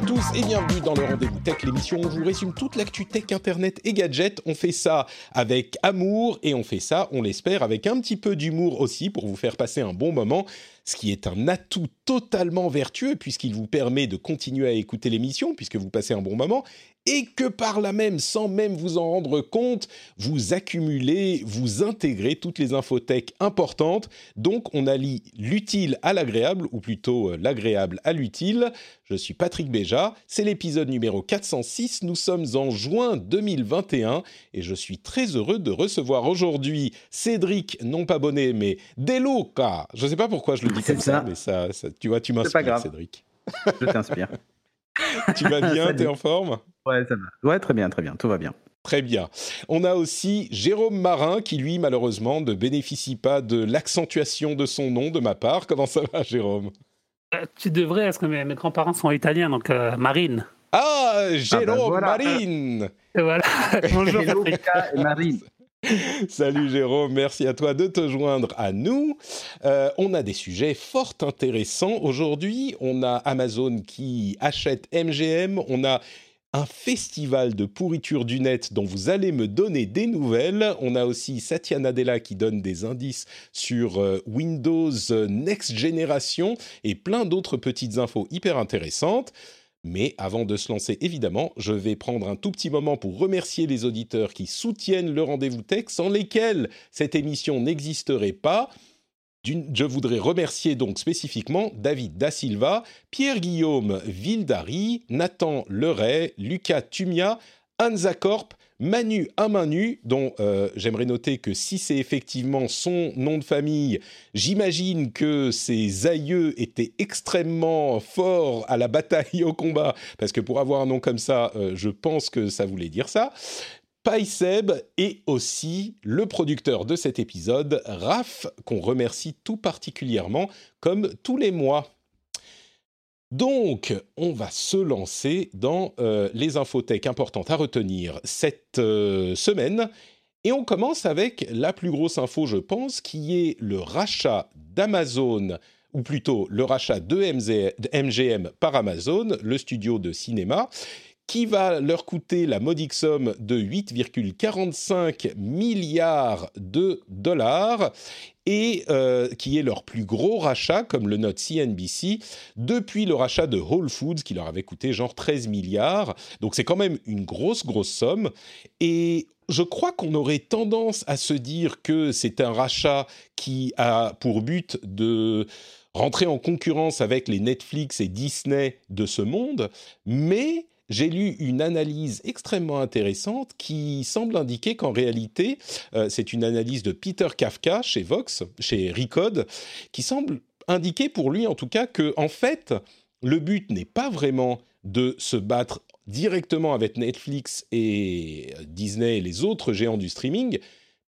à tous et bienvenue dans le Rendez-vous Tech, l'émission où on vous résume toute l'actu tech, internet et gadgets. On fait ça avec amour et on fait ça, on l'espère, avec un petit peu d'humour aussi pour vous faire passer un bon moment ce qui est un atout totalement vertueux puisqu'il vous permet de continuer à écouter l'émission puisque vous passez un bon moment et que par là même, sans même vous en rendre compte, vous accumulez, vous intégrez toutes les infothèques importantes. Donc on allie l'utile à l'agréable, ou plutôt euh, l'agréable à l'utile. Je suis Patrick Béja, c'est l'épisode numéro 406, nous sommes en juin 2021 et je suis très heureux de recevoir aujourd'hui Cédric, non pas bonnet, mais Deloca. Je ne sais pas pourquoi je le dis comme ça. mais ça, tu vois, tu m'inspires, Cédric. Je t'inspire. tu vas bien, t'es en forme? Ouais, ça va. Ouais, très bien, très bien, tout va bien. Très bien. On a aussi Jérôme Marin qui, lui, malheureusement, ne bénéficie pas de l'accentuation de son nom de ma part. Comment ça va, Jérôme? Euh, Tu devrais, parce que mes, grands-parents sont italiens, donc euh, Marine. Ah, ah ben Jérôme Marine Voilà. Bonjour, et Marine. Salut Jérôme, merci à toi de te joindre à nous. Euh, on a des sujets fort intéressants aujourd'hui. On a Amazon qui achète MGM, on a un festival de pourriture du net dont vous allez me donner des nouvelles. On a aussi Satya Nadella qui donne des indices sur euh, Windows Next Generation et plein d'autres petites infos hyper intéressantes. Mais avant de se lancer, évidemment, je vais prendre un tout petit moment pour remercier les auditeurs qui soutiennent le rendez-vous tech, sans lesquels cette émission n'existerait pas. Je voudrais remercier donc spécifiquement David Da Silva, Pierre-Guillaume Vildari, Nathan Leray, Lucas Tumia, Anza Corp, Manu Amanu, dont euh, j'aimerais noter que si c'est effectivement son nom de famille, j'imagine que ses aïeux étaient extrêmement forts à la bataille au combat, parce que pour avoir un nom comme ça, euh, je pense que ça voulait dire ça. Paiseb et aussi le producteur de cet épisode, Raph, qu'on remercie tout particulièrement, comme tous les mois. Donc, on va se lancer dans euh, les infothèques importantes à retenir cette euh, semaine. Et on commence avec la plus grosse info, je pense, qui est le rachat d'Amazon, ou plutôt le rachat de MGM par Amazon, le studio de cinéma, qui va leur coûter la modique somme de 8,45 milliards de dollars et euh, qui est leur plus gros rachat, comme le note CNBC, depuis le rachat de Whole Foods, qui leur avait coûté genre 13 milliards. Donc c'est quand même une grosse, grosse somme. Et je crois qu'on aurait tendance à se dire que c'est un rachat qui a pour but de rentrer en concurrence avec les Netflix et Disney de ce monde, mais j'ai lu une analyse extrêmement intéressante qui semble indiquer qu'en réalité, euh, c'est une analyse de Peter Kafka chez Vox, chez Recode, qui semble indiquer pour lui en tout cas que en fait, le but n'est pas vraiment de se battre directement avec Netflix et Disney et les autres géants du streaming,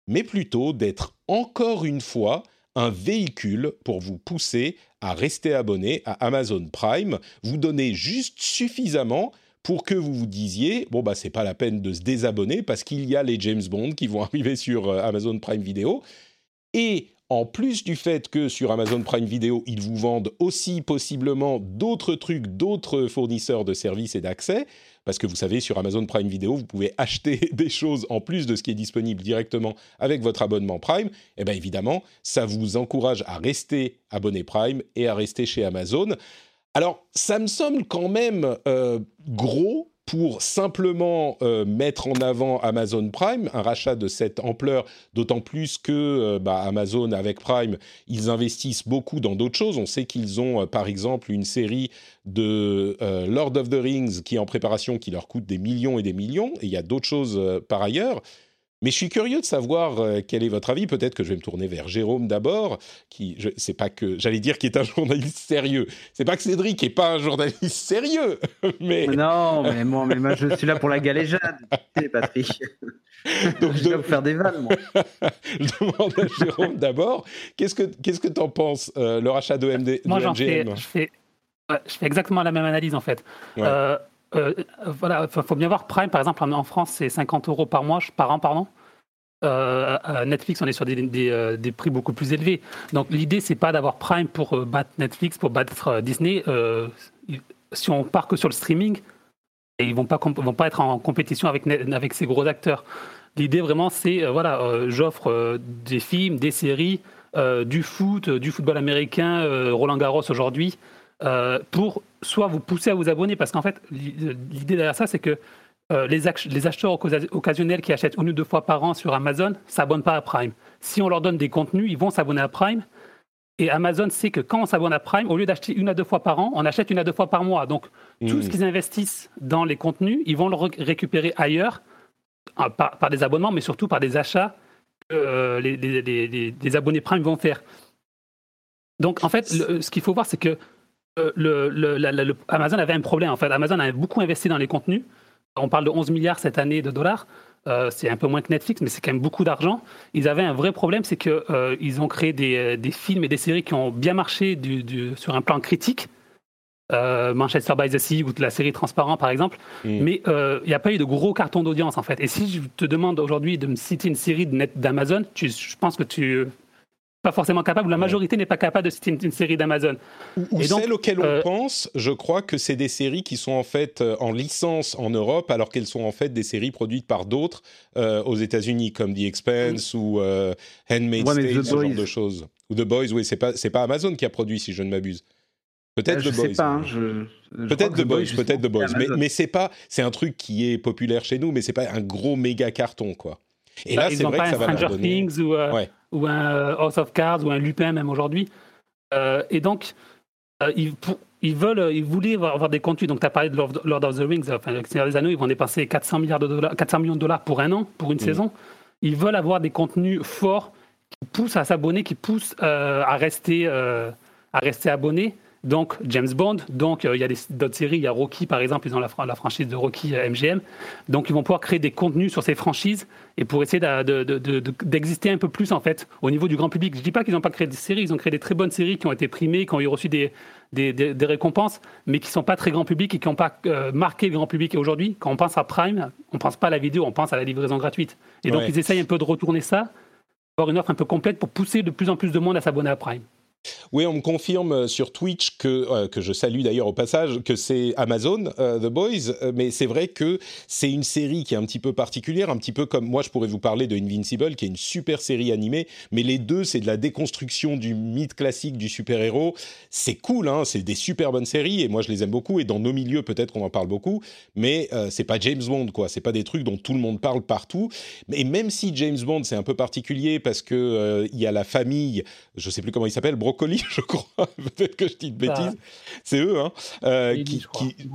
mais plutôt d'être encore une fois un véhicule pour vous pousser à rester abonné à Amazon Prime, vous donner juste suffisamment pour que vous vous disiez bon bah c'est pas la peine de se désabonner parce qu'il y a les James Bond qui vont arriver sur euh, Amazon Prime Video et en plus du fait que sur Amazon Prime Video, ils vous vendent aussi possiblement d'autres trucs, d'autres fournisseurs de services et d'accès, parce que vous savez, sur Amazon Prime Video, vous pouvez acheter des choses en plus de ce qui est disponible directement avec votre abonnement Prime. Et eh bien évidemment, ça vous encourage à rester abonné Prime et à rester chez Amazon. Alors, ça me semble quand même euh, gros pour simplement euh, mettre en avant Amazon Prime, un rachat de cette ampleur, d'autant plus que euh, bah, Amazon avec Prime, ils investissent beaucoup dans d'autres choses. On sait qu'ils ont par exemple une série de Lord of the Rings qui est en préparation, qui leur coûte des millions et des millions, et il y a d'autres choses par ailleurs. Mais je suis curieux de savoir euh, quel est votre avis. Peut-être que je vais me tourner vers Jérôme d'abord, qui, je, c'est pas que, j'allais dire, qui est un journaliste sérieux. C'est pas que Cédric est pas un journaliste sérieux, mais. Non, mais moi, mais moi, je suis là pour la galéjade, Patrick. Donc, je vous faire des vannes, moi. je demande à Jérôme d'abord. Qu'est-ce que, qu'est-ce que t'en penses, euh, le rachat de MD, moi, j'en fais, je fais, je fais exactement la même analyse en fait. Euh, euh, voilà, il faut bien voir Prime, par exemple, en France, c'est 50 euros par mois, par an, pardon. Euh, Netflix, on est sur des, euh, des, prix beaucoup plus élevés. Donc l'idée, c'est pas d'avoir Prime pour battre Netflix, pour battre Disney. si on part que sur le streaming, ils vont pas vont pas être en compétition avec avec ces gros acteurs. L'idée vraiment, c'est voilà, j'offre des films, des séries, du foot, du football américain, Roland Garros aujourd'hui, pour soit vous pousser à vous abonner, parce qu'en fait, l'idée derrière ça, c'est que euh, les, les, acheteurs occasionnels qui achètent une ou deux fois par an sur Amazon s'abonnent pas à Prime. Si on leur donne des contenus, ils vont s'abonner à Prime. Et Amazon sait que quand on s'abonne à Prime, au lieu d'acheter une à deux fois par an, on achète une à deux fois par mois. Donc, tout ce mmh. qu'ils investissent dans les contenus, ils vont le récupérer ailleurs, euh, par, des abonnements, mais surtout par des achats que euh, les, abonnés Prime vont faire. Donc, en fait, ce qu'il faut voir, c'est que le, Amazon avait un problème. En fait, Amazon avait beaucoup investi dans les contenus. On parle de 11 milliards cette année de dollars. Euh, c'est un peu moins que Netflix, mais c'est quand même beaucoup d'argent. Ils avaient un vrai problème, c'est qu'ils euh, ont créé des, films et des séries qui ont bien marché sur un plan critique. Euh, Manchester by the Sea ou la série Transparent par exemple, mm. mais il n'y a pas eu de gros cartons d'audience en fait. Et si je te demande aujourd'hui de me citer une série d'Amazon, je pense que tu pas forcément capable, la majorité n'est pas capable de citer une, série d'Amazon. Ou, celles auxquelles on euh, pense, je crois que c'est des séries qui sont en fait euh, en licence en Europe, alors qu'elles sont en fait des séries produites par d'autres euh, aux États-Unis, comme The Expanse ou Handmaid's Tale, ce genre de choses. Ou The Boys, oui, c'est pas c'est pas Amazon qui a produit, si je ne m'abuse. Peut-être The Boys. Hein, peut-être The Boys, peut-être The Boys. Mais, mais c'est pas, c'est un truc qui est populaire chez nous, mais c'est pas un gros méga carton, quoi. Et là, c'est vrai que ça va Stranger Things ou ou un euh, House of Cards ou un Lupin même aujourd'hui. Euh, et donc, euh, ils, ils, veulent, ils voulaient avoir, des contenus. Donc, tu as parlé de Lord, of the Rings, enfin, le Seigneur des Anneaux, ils vont dépenser 400, milliards de dollars, 400 millions de dollars pour un an, pour une mm. saison. Ils veulent avoir des contenus forts qui poussent à s'abonner, qui poussent à, rester, à rester abonnés donc James Bond, donc euh, il y a d'autres séries, il y a Rocky par exemple, ils ont la, franchise de Rocky MGM, euh, donc ils vont pouvoir créer des contenus sur ces franchises et pour essayer d'exister un peu plus en fait au niveau du grand public. Je dis pas qu'ils n'ont pas créé des séries, ils ont créé des très bonnes séries qui ont été primées, qui ont eu reçu des, récompenses, mais qui sont pas très grand public et qui n'ont pas euh, marqué le grand public. Et aujourd'hui, quand on pense à Prime, on pense pas à la vidéo, on pense à la livraison gratuite. Et donc ils essayent un peu de retourner ça, avoir une offre un peu complète pour pousser de plus en plus de monde à s'abonner à Prime. Oui, on me confirme euh, sur Twitch que, euh, que je salue d'ailleurs au passage, que c'est Amazon, euh, The Boys, mais c'est vrai que c'est une série qui est un petit peu particulière, un petit peu comme moi je pourrais vous parler de Invincible, qui est une super série animée, mais les deux c'est de la déconstruction du mythe classique du super-héros. C'est cool, hein, c'est des super bonnes séries et moi je les aime beaucoup et dans nos milieux peut-être qu'on en parle beaucoup, mais c'est pas James Bond quoi, c'est pas des trucs dont tout le monde parle partout. Et même si James Bond c'est un peu particulier parce que il y a la famille, je sais plus comment il s'appelle, Brocoli, je crois. Peut-être que je dis de bêtises. C'est eux, hein, euh, qui,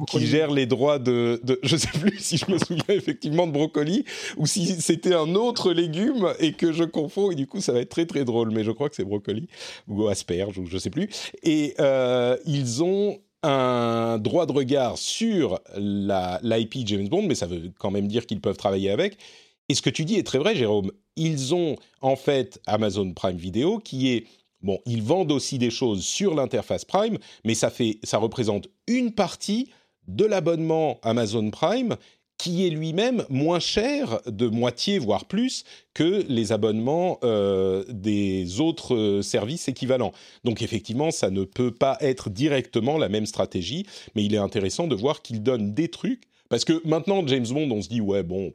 qui, gèrent les droits de, de, Je sais plus si je me souviens effectivement de Brocoli ou si c'était un autre légume et que je confonds. Et du coup, ça va être très très drôle. Mais je crois que c'est Brocoli ou asperge ou je sais plus. Et euh, ils ont un droit de regard sur l'IP James Bond, mais ça veut quand même dire qu'ils peuvent travailler avec. Et ce que tu dis est très vrai, Jérôme. Ils ont en fait Amazon Prime Video qui est Bon, ils vendent aussi des choses sur l'interface Prime, mais ça, fait, ça représente une partie de l'abonnement Amazon Prime qui est lui-même moins cher de moitié, voire plus, que les abonnements euh, des autres euh, services équivalents. Donc effectivement, ça ne peut pas être directement la même stratégie, mais il est intéressant de voir qu'il donne des trucs, parce que maintenant, James Bond, on se dit, ouais, bon,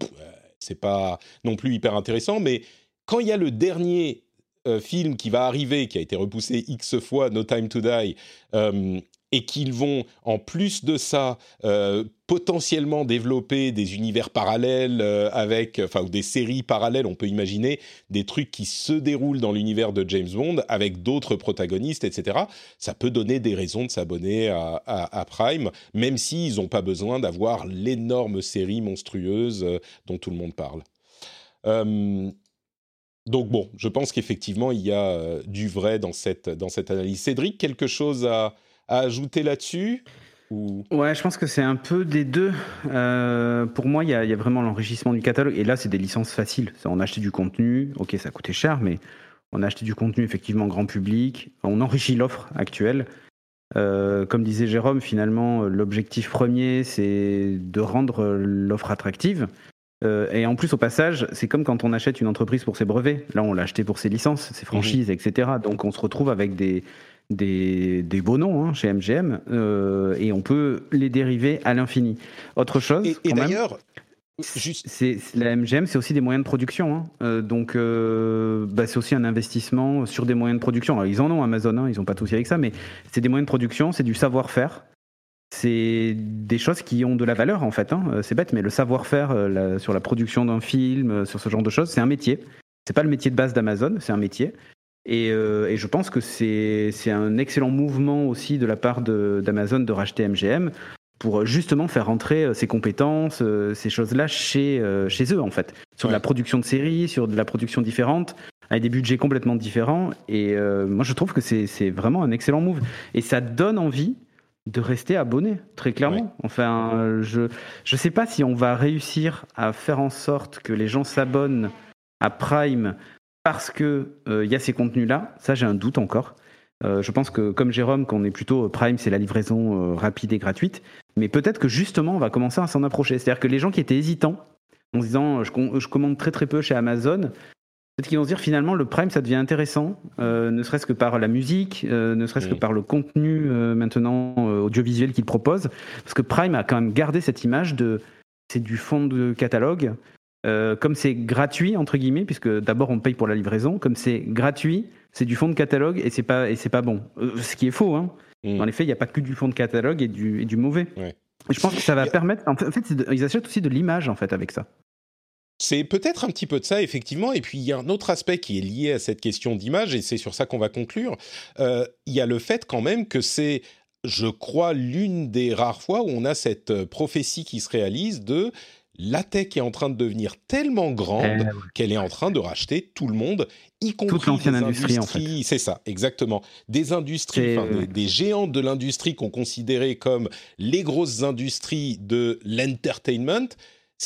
c'est pas non plus hyper intéressant, mais quand il y a le dernier euh, film qui va arriver, qui a été repoussé X fois, No Time to Die, euh, et qu'ils vont, en plus de ça, euh, potentiellement développer des univers parallèles avec, enfin, ou des séries parallèles, on peut imaginer des trucs qui se déroulent dans l'univers de James Bond avec d'autres protagonistes, etc. Ça peut donner des raisons de s'abonner à, Prime, même s'ils n'ont pas besoin d'avoir l'énorme série monstrueuse dont tout le monde parle. Donc bon, je pense qu'effectivement, il y a euh, du vrai dans cette, analyse. Cédric, quelque chose à, ajouter là-dessus ou... Ouais, je pense que c'est un peu des deux. Euh, pour moi, il y, a, vraiment l'enrichissement du catalogue. Et là, c'est des licences faciles. On a acheté du contenu. Ok, ça coûtait cher, mais on a acheté du contenu effectivement grand public. On enrichit l'offre actuelle. Euh, comme disait Jérôme, finalement, l'objectif premier, c'est de rendre l'offre attractive. Euh, et en plus, au passage, c'est comme quand on achète une entreprise pour ses brevets. Là, on l'a acheté pour ses licences, ses franchises, mhm. etc. Donc, on se retrouve avec des, des, des beaux noms hein, chez MGM et on peut les dériver à l'infini. Autre chose. Et, d'ailleurs, c'est la MGM, c'est aussi des moyens de production. Hein. donc, bah, c'est aussi un investissement sur des moyens de production. Alors, ils en ont Amazon, hein, ils n'ont pas tout avec ça, mais c'est des moyens de production, c'est du savoir-faire c'est des choses qui ont de la valeur en fait. Hein. Euh, c'est bête, mais le savoir-faire euh, sur la production d'un film, euh, sur ce genre de choses, c'est un métier. C'est pas le métier de base d'Amazon, c'est un métier. Et, je pense que c'est un excellent mouvement aussi de la part d'Amazon de, racheter MGM pour justement faire rentrer ces compétences, ces choses-là chez, chez eux en fait. Sur de la production de séries, sur de la production différente, avec des budgets complètement différents. Et moi je trouve que c'est vraiment un excellent move. Et ça donne envie de rester abonné, très clairement. Enfin, je ne sais pas si on va réussir à faire en sorte que les gens s'abonnent à Prime parce que il euh, y a ces contenus-là. Ça, j'ai un doute encore. Euh, je pense que, comme Jérôme, qu'on est plutôt Prime, c'est la livraison euh, rapide et gratuite. Mais peut-être que justement, on va commencer à s'en approcher. C'est-à-dire que les gens qui étaient hésitants, en se disant je, je, commande très très peu chez Amazon, Peut-être qu'ils vont se dire finalement le Prime ça devient intéressant, euh, ne serait-ce que par la musique, euh, ne serait-ce que par le contenu euh, maintenant audiovisuel qu'il propose, parce que Prime a quand même gardé cette image de c'est du fond de catalogue, comme c'est gratuit entre guillemets, puisque d'abord on paye pour la livraison, comme c'est gratuit, c'est du fond de catalogue et c'est pas et c'est pas bon, ce qui est faux. Hein. Mm. Dans les faits, il n'y a pas que du fond de catalogue et du, et du mauvais. je pense que ça va permettre. En fait, ils achètent aussi de l'image en fait avec ça. C'est peut-être un petit peu de ça, effectivement. Et puis, il y a un autre aspect qui est lié à cette question d'image, et c'est sur ça qu'on va conclure. Euh, il y a le fait quand même que c'est, je crois, l'une des rares fois où on a cette euh, prophétie qui se réalise de la tech est en train de devenir tellement grande eh qu'elle est en train de racheter tout le monde, y compris toute l'ancienne industrie, en fait. C'est ça, exactement. Des industries, des, des, géants de l'industrie qu'on considérait comme les grosses industries de l'entertainment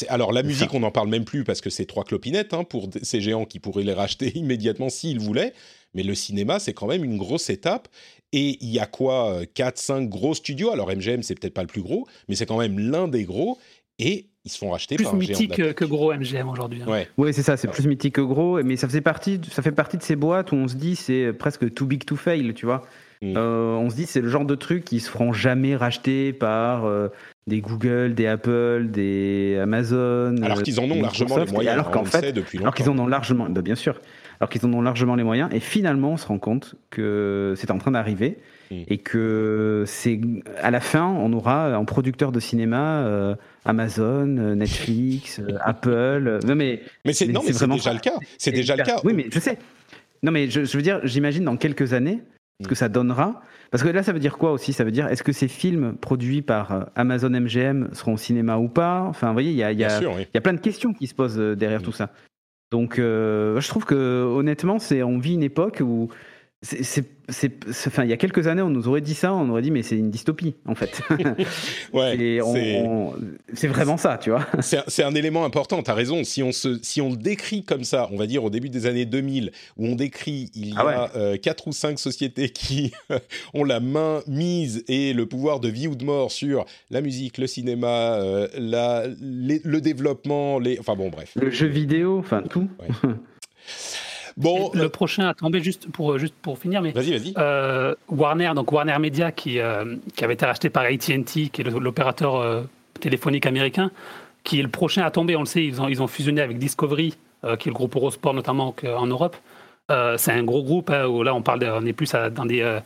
alors la musique, on n'en parle même plus parce que c'est trois clopinettes hein, pour ces géants qui pourraient les racheter immédiatement s'ils voulaient. Mais le cinéma, c'est quand même une grosse étape. Et il y a quoi 4, euh, 5 gros studios? Alors MGM, c'est peut-être pas le plus gros, mais c'est quand même l'un des gros. Et ils se font racheter plus par mythique que, que gros MGM aujourd'hui. Hein. Ouais, ouais c'est ça, c'est plus mythique que gros, mais ça faisait partie, ça fait partie de ces boîtes où on se dit c'est presque too big to fail, tu vois. Mm. Euh, on se dit c'est le genre de truc qui se feront jamais racheter par euh, des Google, des Apple, des Amazon. Alors qu'ils en ont largement les moyens. Alors qu'en fait, depuis alors qu'ils en ont largement, bah, bien sûr, alors qu'ils en ont largement les moyens. Et finalement, on se rend compte que c'est en train d'arriver mm. et que c'est à la fin, on aura en producteur de cinéma euh, Amazon, Netflix, Apple. Non mais mais c'est vraiment déjà le cas. C'est déjà le cas. Oui, mais je sais. Non mais je veux dire, j'imagine dans quelques années ce que ça donnera. Parce que là, ça veut dire quoi aussi? Ça veut dire, est-ce que ces films produits par euh, Amazon MGM seront au cinéma ou pas? Enfin, vous voyez, il y a, y, a, y a, plein de questions qui se posent euh, derrière mm. tout ça. Donc, euh, je trouve que honnêtement, c'est on vit une époque où c'est enfin, il y a quelques années, on nous aurait dit ça, on aurait dit, mais c'est une dystopie, en fait. ouais, c'est vraiment ça, tu vois. C'est un, élément important, tu as raison. Si on, se, si on le décrit comme ça, on va dire au début des années 2000, où on décrit, il y ah a euh, quatre ou cinq sociétés qui ont la main mise et le pouvoir de vie ou de mort sur la musique, le cinéma, euh, la, le développement, les... enfin bon, bref. Le jeu vidéo, enfin tout. Bon, le prochain à tomber juste pour juste pour finir, mais vas-y, vas-y. Euh, Warner, donc Warner Media, qui euh, qui avait été racheté par AT&T, qui est l'opérateur euh, téléphonique américain, qui est le prochain à tomber. On le sait, ils ont ils ont fusionné avec Discovery, qui est le groupe Eurosport notamment en Europe. c'est un gros groupe hein, où là on parle, on est plus dans des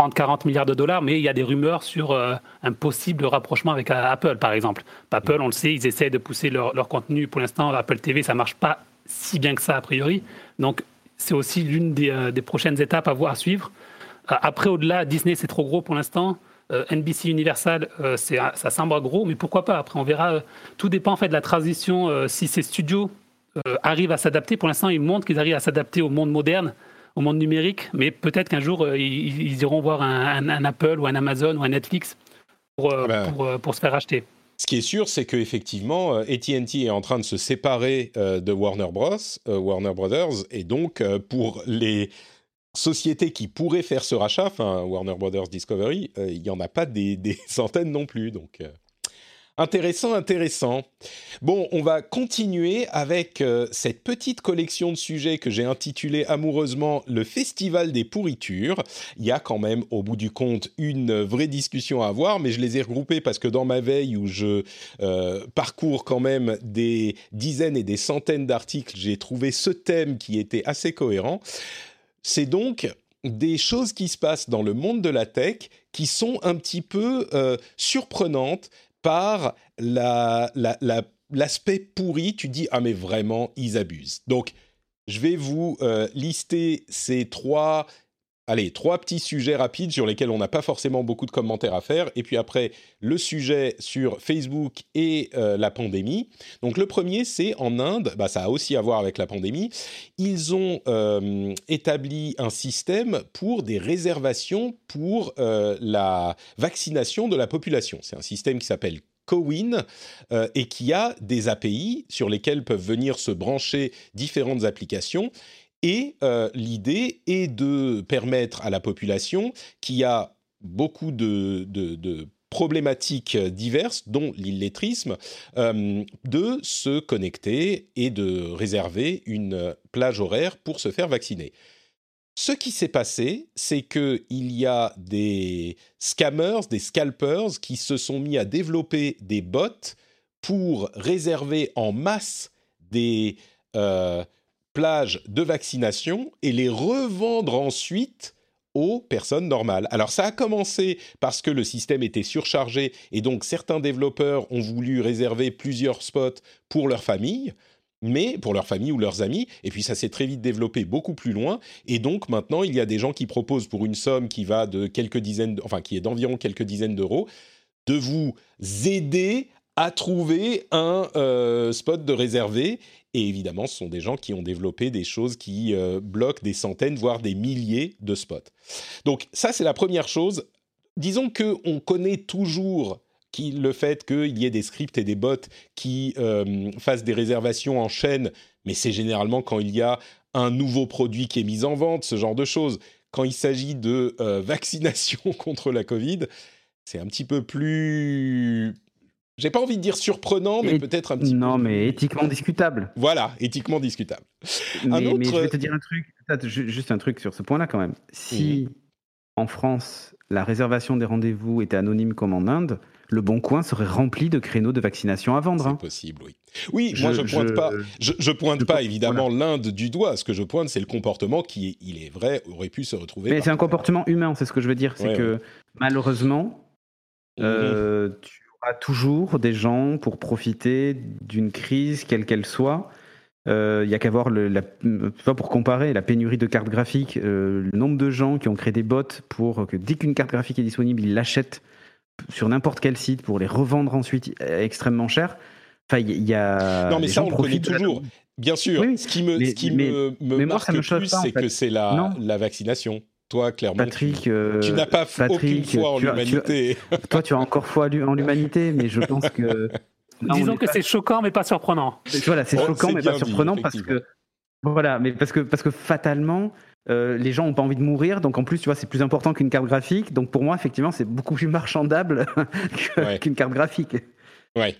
30-40 milliards de dollars, mais il y a des rumeurs sur un possible rapprochement avec Apple, par exemple. Apple, on le sait, ils essaient de pousser leur, leur contenu. Pour l'instant, Apple TV, ça marche pas si bien que ça a priori. Donc c'est aussi l'une des, euh, prochaines étapes à voir à suivre. Euh, après, au-delà, Disney c'est trop gros pour l'instant. Euh, NBC Universal, ça semble gros, mais pourquoi pas? Après, on verra. tout dépend en fait de la transition. si ces studios arrivent à s'adapter, pour l'instant, ils montrent qu'ils arrivent à s'adapter au monde moderne, au monde numérique, mais peut-être qu'un jour, ils, iront voir un, Apple ou un Amazon ou un Netflix pour, ah ben. pour se faire acheter. Ce qui est sûr, c'est qu'effectivement, AT&T est en train de se séparer euh, de Warner Bros, euh, Warner Brothers, et donc euh, pour les sociétés qui pourraient faire ce rachat, Warner Brothers Discovery, il n'y en a pas des, des, centaines non plus, donc Intéressant, intéressant. Bon, on va continuer avec euh, cette petite collection de sujets que j'ai intitulée amoureusement le Festival des pourritures. Il y a quand même, au bout du compte, une vraie discussion à avoir, mais je les ai regroupés parce que dans ma veille où je euh, parcours quand même des dizaines et des centaines d'articles, j'ai trouvé ce thème qui était assez cohérent. C'est donc des choses qui se passent dans le monde de la tech qui sont un petit peu euh, surprenantes par l'aspect pourri, tu dis ah mais vraiment ils abusent. Donc je vais vous euh, lister ces trois Allez, trois petits sujets rapides sur lesquels on n'a pas forcément beaucoup de commentaires à faire. Et puis après, le sujet sur Facebook et euh, la pandémie. Donc le premier, c'est en Inde, bah, ça a aussi à voir avec la pandémie. Ils ont euh, établi un système pour des réservations pour euh, la vaccination de la population. C'est un système qui s'appelle Cowin et qui a des API sur lesquels peuvent venir se brancher différentes applications et euh, l'idée est de permettre à la population qui a beaucoup de, problématiques diverses, dont l'illettrisme, euh, de se connecter et de réserver une plage horaire pour se faire vacciner. Ce qui s'est passé, c'est qu'il y a des scammers, des scalpers qui se sont mis à développer des bots pour réserver en masse des euh, de vaccination et les revendre ensuite aux personnes normales. Alors ça a commencé parce que le système était surchargé et donc certains développeurs ont voulu réserver plusieurs spots pour leur famille, mais pour leur famille ou leurs amis, et puis ça s'est très vite développé beaucoup plus loin, et donc maintenant il y a des gens qui proposent pour une somme qui va de quelques dizaines, enfin qui est d'environ quelques dizaines d'euros, de vous aider à trouver un euh, spot de réservé et évidemment, ce sont des gens qui ont développé des choses qui euh, bloquent des centaines, voire des milliers de spots. Donc ça, c'est la première chose. Disons qu'on connaît toujours le fait qu'il y ait des scripts et des bots qui euh, fassent des réservations en chaîne, mais c'est généralement quand il y a un nouveau produit qui est mis en vente, ce genre de choses. Quand il s'agit de vaccination contre la Covid, c'est un petit peu plus j'ai pas envie de dire surprenant, mais peut-être un petit non, mais éthiquement discutable. Voilà, éthiquement discutable. Mais, je vais te dire un truc, juste un truc sur ce point-là quand même. Si en France, la réservation des rendez-vous était anonyme comme en Inde, le Bon Coin serait rempli de créneaux de vaccination à vendre. C'est hein. possible, oui. Oui, moi je pointe pas, je, pointe pas évidemment l'Inde du doigt. Ce que je pointe, c'est le comportement qui, il est vrai, aurait pu se retrouver. Mais c'est un comportement humain, c'est ce que je veux dire. C'est que malheureusement, mhm. euh, tu a toujours des gens pour profiter d'une crise, quelle qu'elle soit. Il euh, y a qu'à voir, la, pour comparer, la pénurie de cartes graphiques, euh, le nombre de gens qui ont créé des bots pour que dès qu'une carte graphique est disponible, ils l'achètent sur n'importe quel site pour les revendre ensuite extrêmement cher. Enfin, il y, a. Non, mais ça, on le connaît toujours. Bien sûr. ce qui me, ce qui me, me marque le plus, c'est que c'est la, la vaccination. Toi, clairement, Patrick, tu, euh, n'as pas aucune foi en l'humanité. toi, tu as encore foi en l'humanité, mais je pense que. Disons que c'est choquant, mais pas surprenant. Voilà, c'est oh, choquant, mais pas surprenant parce que. Voilà, mais parce que, parce que fatalement, euh, les gens n'ont pas envie de mourir, donc en plus, tu vois, c'est plus important qu'une carte graphique. Donc pour moi, effectivement, c'est beaucoup plus marchandable qu'une carte graphique. Ouais,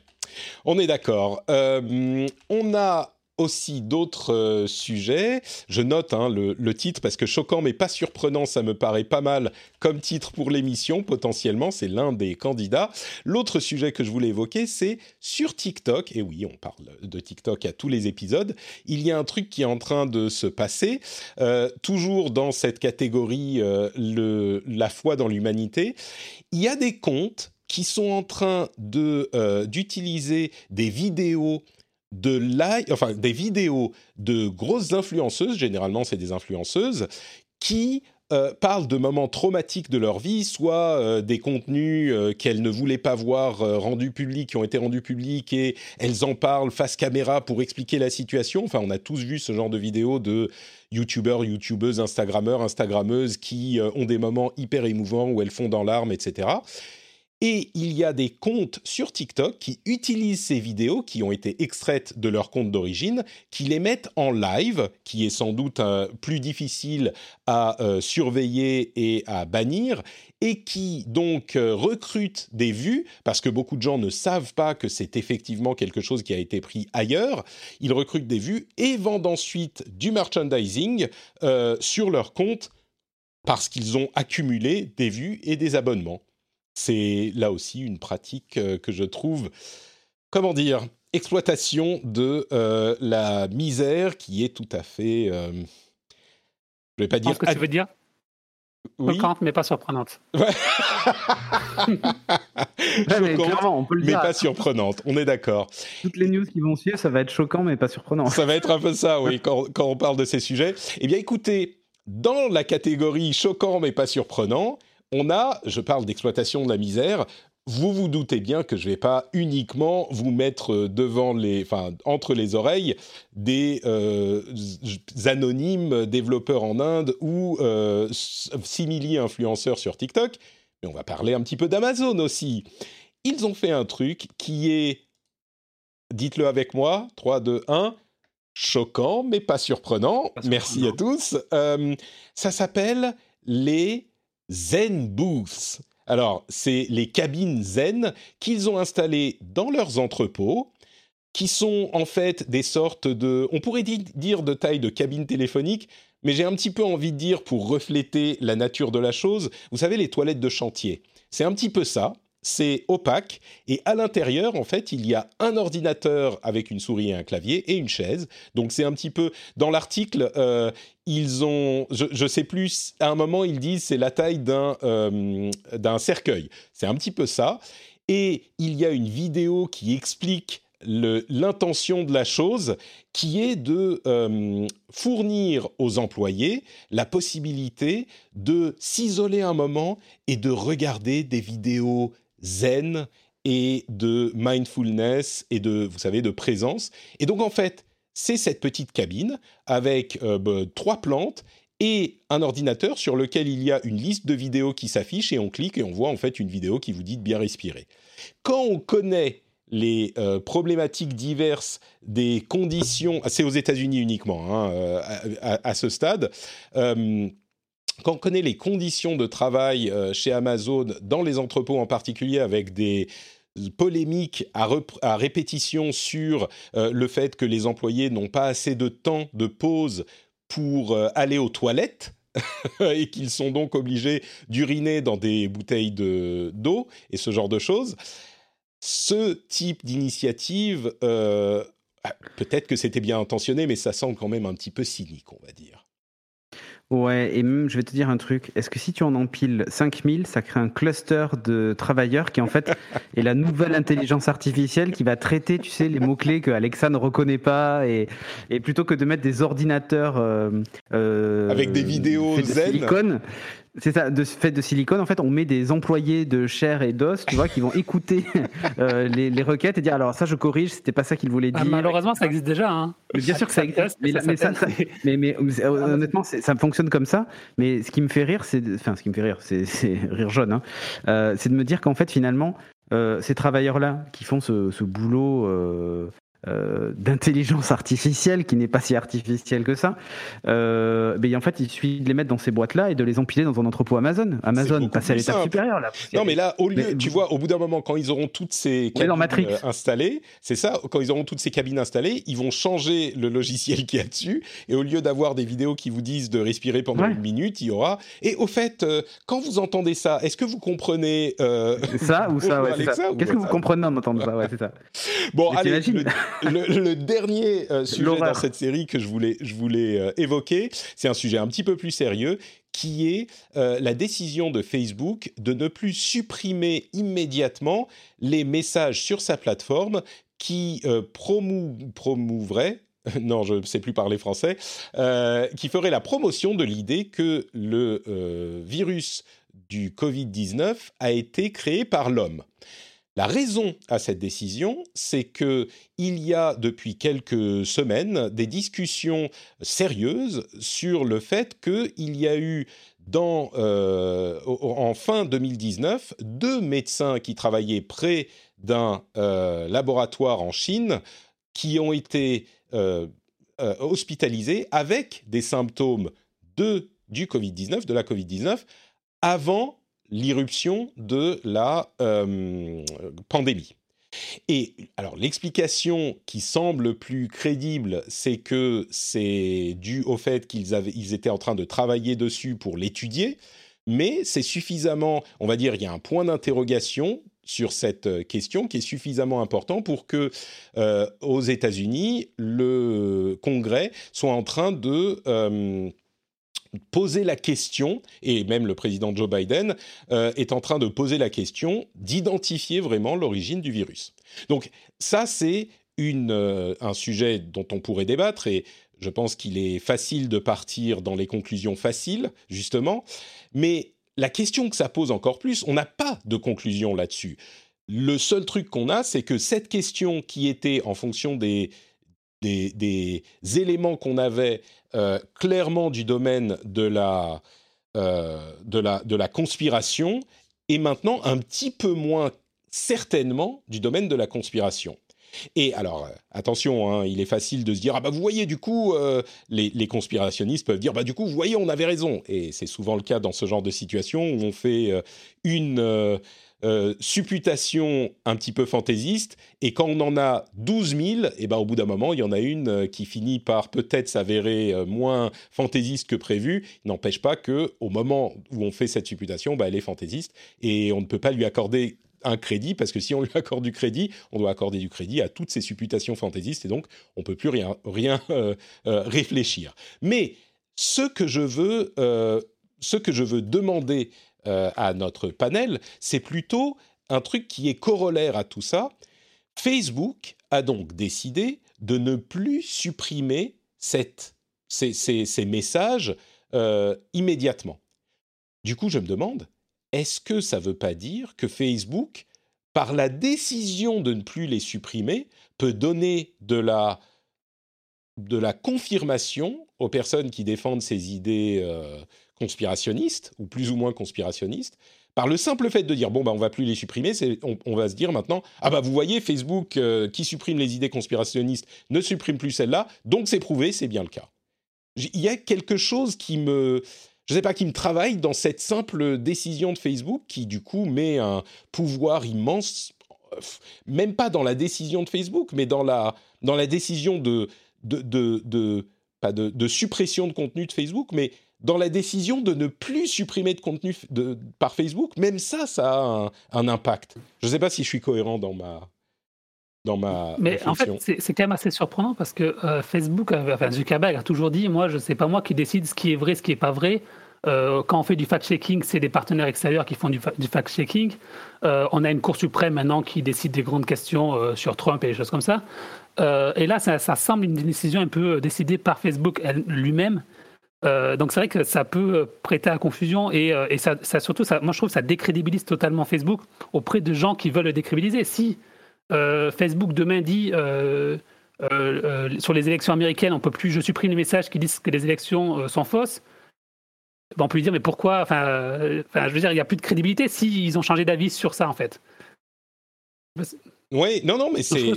on est d'accord. Euh, on a aussi d'autres euh, sujets. Je note hein, le, titre parce que choquant mais pas surprenant, ça me paraît pas mal comme titre pour l'émission potentiellement. C'est l'un des candidats. L'autre sujet que je voulais évoquer, c'est sur TikTok. Et oui, on parle de TikTok à tous les épisodes. Il y a un truc qui est en train de se passer, euh, toujours dans cette catégorie euh, le, la foi dans l'humanité. Il y a des comptes qui sont en train d'utiliser des vidéos de enfin des vidéos de grosses influenceuses, généralement c'est des influenceuses, qui euh, parlent de moments traumatiques de leur vie, soit euh, des contenus euh, qu'elles ne voulaient pas voir rendus publics, qui ont été rendus publics, et elles en parlent face caméra pour expliquer la situation. Enfin, on a tous vu ce genre de vidéos de youtubeurs, youtubeuses, instagrammeurs, instagrammeuses qui ont des moments hyper émouvants où elles font dans l'arme, etc. Et il y a des comptes sur TikTok qui utilisent ces vidéos qui ont été extraites de leur compte d'origine, qui les mettent en live, qui est sans doute euh, plus difficile à euh, surveiller et à bannir, et qui donc euh, recrutent des vues, parce que beaucoup de gens ne savent pas que c'est effectivement quelque chose qui a été pris ailleurs. Ils recrutent des vues et vendent ensuite du merchandising sur leur compte parce qu'ils ont accumulé des vues et des abonnements c'est là aussi une pratique euh, que je trouve, comment dire, exploitation de euh, la misère qui est tout à fait, euh, je vais pas dire. Ce que tu veux dire oui. Choquante, mais pas surprenante. Ouais. mais on peut le mais pas surprenante, on est d'accord. Toutes les news qui vont suivre, ça va être choquant, mais pas surprenant. Ça va être un peu ça, oui, quand, quand on parle de ces sujets. Eh bien, écoutez, dans la catégorie choquant, mais pas surprenant, on a, je parle d'exploitation de la misère, vous vous doutez bien que je ne vais pas uniquement vous mettre devant les, enfin, entre les oreilles des euh, anonymes développeurs en Inde ou euh, simili influenceurs sur TikTok, mais on va parler un petit peu d'Amazon aussi. Ils ont fait un truc qui est, dites-le avec moi, 3, 2, 1, choquant mais pas surprenant. Merci à tous. Euh, ça s'appelle les Zen Booths. Alors, c'est les cabines Zen qu'ils ont installées dans leurs entrepôts, qui sont en fait des sortes de, on pourrait dire de taille de cabine téléphonique, mais j'ai un petit peu envie de dire pour refléter la nature de la chose, vous savez les toilettes de chantier. C'est un petit peu ça, c'est opaque et à l'intérieur en fait il y a un ordinateur avec une souris et un clavier et une chaise. Donc c'est un petit peu dans l'article euh, ils ont je, ne sais plus à un moment ils disent c'est la taille d'un euh, d'un cercueil. C'est un petit peu ça. Et il y a une vidéo qui explique l'intention de la chose qui est de euh, fournir aux employés la possibilité de s'isoler un moment et de regarder des vidéos zen et de mindfulness et de, vous savez, de présence. Et donc, en fait, c'est cette petite cabine avec euh, bah, trois plantes et un ordinateur sur lequel il y a une liste de vidéos qui s'affiche et on clique et on voit en fait une vidéo qui vous dit de bien respirer. Quand on connaît les euh, problématiques diverses des conditions, c'est aux États-Unis uniquement hein, euh, à, ce stade, quand on connaît les conditions de travail euh, chez Amazon, dans les entrepôts en particulier, avec des polémiques à, répétition sur euh, le fait que les employés n'ont pas assez de temps de pause pour euh, aller aux toilettes, et qu'ils sont donc obligés d'uriner dans des bouteilles d'eau et ce genre de choses. Ce type d'initiative, ah, peut-être que c'était bien intentionné, mais ça semble quand même un petit peu cynique, on va dire. Ouais, et même, je vais te dire un truc. Est-ce que si tu en empiles 5000, ça crée un cluster de travailleurs qui, en fait, est la nouvelle intelligence artificielle qui va traiter, tu sais, les mots-clés que Alexa ne reconnaît pas et, et plutôt que de mettre des ordinateurs. Euh, euh Avec des vidéos zen. C'est ça, de fait de silicone, en fait, on met des employés de chair et d'os, tu vois, qui vont écouter euh, les, les, requêtes et dire alors ça je corrige, c'était pas ça qu'il voulait ah, dire. malheureusement, ça existe déjà. Hein. bien sûr que ça existe, mais, mais, mais, honnêtement, ça fonctionne comme ça. Mais ce qui me fait rire, c'est, enfin, ce qui me fait rire, c'est rire jaune, hein, euh, c'est de me dire qu'en fait, finalement, euh, ces travailleurs-là qui font ce, ce boulot euh, d'intelligence artificielle qui n'est pas si artificielle que ça, euh, mais en fait il suffit de les mettre dans ces boîtes-là et de les empiler dans un entrepôt Amazon. Amazon passe à l'étape supérieure là. Non mais là, au lieu, tu vois, au bout d'un moment, quand ils auront toutes ces cabines euh, installées, c'est ça, quand ils auront toutes ces cabines installées, ils vont changer le logiciel qui y a dessus et au lieu d'avoir des vidéos qui vous disent de respirer pendant une minute, il y aura. Et au fait, euh, quand vous entendez ça, est-ce que vous comprenez ça ou ça, ouais, Qu'est-ce que vous comprenez en entendant ça, ouais, c'est ça. Bon, allez le, dernier euh, sujet dans cette série que je voulais, je voulais euh, évoquer, c'est un sujet un petit peu plus sérieux, qui est euh, la décision de Facebook de ne plus supprimer immédiatement les messages sur sa plateforme qui promou promouvraient non, je ne sais plus parler français, qui ferait la promotion de l'idée que le virus du Covid-19 a été créé par l'homme. La raison à cette décision, c'est que il y a depuis quelques semaines des discussions sérieuses sur le fait qu'il y a eu dans, en fin 2019, deux médecins qui travaillaient près d'un laboratoire en Chine qui ont été hospitalisés avec des symptômes de, du Covid-19, de la Covid-19, avant l'irruption de la pandémie. Et alors l'explication qui semble plus crédible, c'est que c'est dû au fait qu'ils ils étaient en train de travailler dessus pour l'étudier, mais c'est suffisamment, on va dire, il y a un point d'interrogation sur cette euh, question qui est suffisamment important pour que euh, aux États-Unis le Congrès soit en train de euh, poser la question, et même le président Joe Biden euh, est en train de poser la question d'identifier vraiment l'origine du virus. Donc ça, c'est euh, un sujet dont on pourrait débattre, et je pense qu'il est facile de partir dans les conclusions faciles, justement, mais la question que ça pose encore plus, on n'a pas de conclusion là-dessus. Le seul truc qu'on a, c'est que cette question qui était en fonction des des, éléments qu'on avait euh, clairement du domaine de la, euh, de, la, de la conspiration et maintenant un petit peu moins certainement du domaine de la conspiration. Et alors, euh, attention, hein, il est facile de se dire, ah bah vous voyez, du coup, les, les, conspirationnistes peuvent dire, bah du coup, vous voyez, on avait raison. Et c'est souvent le cas dans ce genre de situation où on fait une supputation un petit peu fantaisiste, et quand on en a 12 000, et ben au bout d'un moment, il y en a une euh, qui finit par peut-être s'avérer euh, moins fantaisiste que prévu. N'empêche pas que au moment où on fait cette supputation, ben, elle est fantaisiste, et on ne peut pas lui accorder un crédit, parce que si on lui accorde du crédit, on doit accorder du crédit à toutes ces supputations fantaisistes, et donc on peut plus rien, rien réfléchir. Mais ce que je veux, ce que je veux demander euh, à notre panel, c'est plutôt un truc qui est corollaire à tout ça. Facebook a donc décidé de ne plus supprimer ces, messages euh, immédiatement. Du coup, je me demande, est-ce que ça ne veut pas dire que Facebook, par la décision de ne plus les supprimer, peut donner de la, de la confirmation aux personnes qui défendent ces idées euh, conspirationnistes, ou plus ou moins conspirationnistes, par le simple fait de dire bon bah on va plus les supprimer, on, va se dire maintenant ah bah vous voyez Facebook euh, qui supprime les idées conspirationnistes ne supprime plus celles-là, donc c'est prouvé, c'est bien le cas. Il y a quelque chose qui me je sais pas qui me travaille dans cette simple décision de Facebook qui du coup met un pouvoir immense même pas dans la décision de Facebook mais dans la dans la décision de pas de, de suppression de contenu de Facebook mais dans la décision de ne plus supprimer de contenu de, par Facebook, même ça, ça a un, impact. Je ne sais pas si je suis cohérent dans ma, dans ma Mais en fait, c'est quand même assez surprenant parce que euh, Facebook, enfin Zuckerberg a toujours dit, moi, je sais pas moi qui décide ce qui est vrai, ce qui est pas vrai. Euh, quand on fait du fact-checking, c'est des partenaires extérieurs qui font du, fact-checking. Euh, on a une Cour suprême maintenant qui décide des grandes questions sur Trump et des choses comme ça. et là, ça, ça, semble une décision un peu décidée par Facebook lui-même. Euh, donc c'est vrai que ça peut euh, prêter à confusion et, euh, et ça, ça, surtout, ça, moi je trouve que ça décrédibilise totalement Facebook auprès de gens qui veulent le décrédibiliser. Si Facebook demain dit sur les élections américaines, on peut plus, je supprime les messages qui disent que les élections sont fausses, ben, on peut lui dire mais pourquoi enfin, je veux dire, il n'y a plus de crédibilité s'ils ont changé d'avis sur ça en fait. Oui, non, non, mais c'est.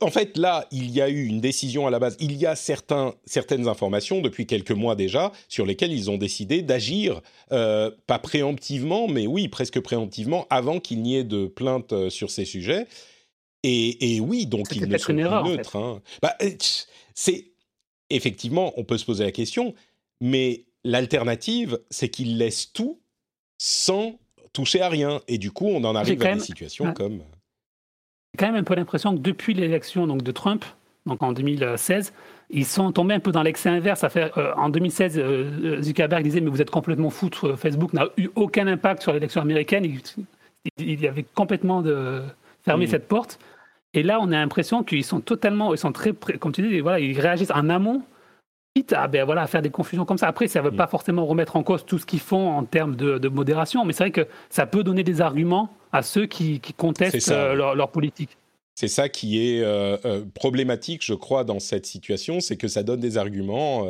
En fait, là, il y a eu une décision à la base. Il y a certains, certaines informations depuis quelques mois déjà sur lesquelles ils ont décidé d'agir, euh, pas préemptivement, mais oui, presque préemptivement, avant qu'il n'y ait de plainte euh, sur ces sujets. Et, et oui, donc ils ne sont plus neutres. Hein. Bah, euh, c'est effectivement, on peut se poser la question, mais l'alternative, c'est qu'ils laissent tout sans toucher à rien, et du coup, on en arrive à des situations comme quand même un peu l'impression que depuis l'élection donc, de Trump, donc en 2016, ils sont tombés un peu dans l'excès inverse. Euh, en 2016, euh, Zuckerberg disait Mais vous êtes complètement fou, Facebook n'a eu aucun impact sur l'élection américaine. Il, avait complètement de, fermé mmh. cette porte. Et là, on a l'impression qu'ils sont totalement, ils sont très, comme tu dis, voilà, ils réagissent en amont, à, ben, voilà, à faire des confusions comme ça. Après, ça ne veut mmh. pas forcément remettre en cause tout ce qu'ils font en termes de, modération, mais c'est vrai que ça peut donner des arguments à ceux qui, contestent euh, leur, politique. C'est ça qui est euh, euh, problématique, je crois, dans cette situation, c'est que ça donne des arguments.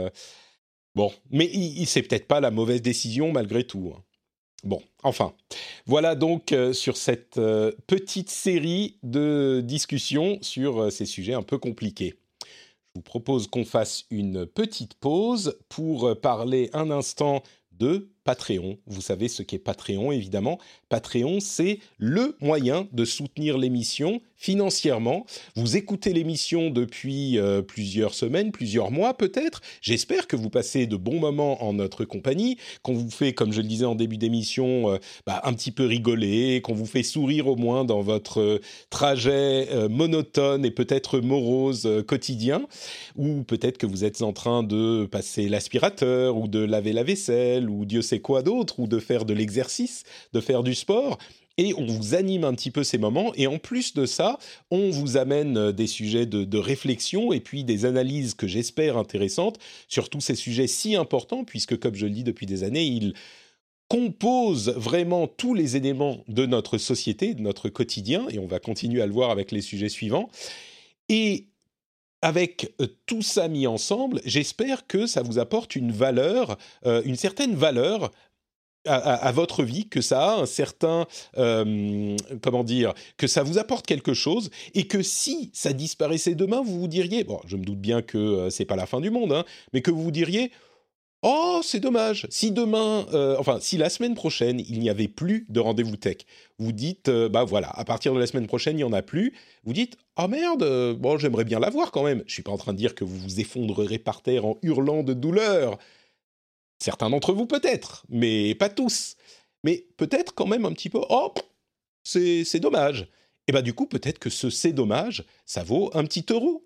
Bon, mais c'est peut-être pas la mauvaise décision malgré tout. Hein. Bon, enfin, voilà donc euh, sur cette euh, petite série de discussions sur euh, ces sujets un peu compliqués. Vous propose qu'on fasse une petite pause pour parler un instant de Patreon. Vous savez ce qu'est Patreon, évidemment. Patreon, c'est le moyen de soutenir l'émission financièrement. Vous écoutez l'émission depuis euh, plusieurs semaines, plusieurs mois peut-être. J'espère que vous passez de bons moments en notre compagnie, qu'on vous fait, comme je le disais en début d'émission, euh, bah, un petit peu rigoler, qu'on vous fait sourire au moins dans votre euh, trajet monotone et peut-être morose quotidien, ou peut-être que vous êtes en train de passer l'aspirateur ou de laver la vaisselle ou Dieu sait quoi d'autre, ou de faire de l'exercice, de faire du sport et on vous anime un petit peu ces moments. Et en plus de ça, on vous amène euh, des sujets de, réflexion et puis des analyses que j'espère intéressantes sur tous ces sujets si importants, puisque comme je le dis depuis des années, ils composent vraiment tous les éléments de notre société, de notre quotidien, et on va continuer à le voir avec les sujets suivants. Et avec euh, tout ça mis ensemble, j'espère que ça vous apporte une valeur, euh, une certaine valeur à, votre vie, que ça a un certain, euh, comment dire, que ça vous apporte quelque chose, et que si ça disparaissait demain, vous vous diriez, bon, je me doute bien que euh, c'est pas la fin du monde, hein, mais que vous vous diriez, oh, c'est dommage, si demain, euh, enfin, si la semaine prochaine, il n'y avait plus de rendez-vous tech, vous dites, bah voilà, à partir de la semaine prochaine, il n'y en a plus, vous dites, oh merde, bon, j'aimerais bien la voir quand même. Je suis pas en train de dire que vous vous effondrerez par terre en hurlant de douleur, Certains d'entre vous peut-être, mais pas tous. Mais peut-être quand même un petit peu, oh, c'est dommage. Et bien du coup, peut-être que ce c'est dommage, ça vaut un petit euro.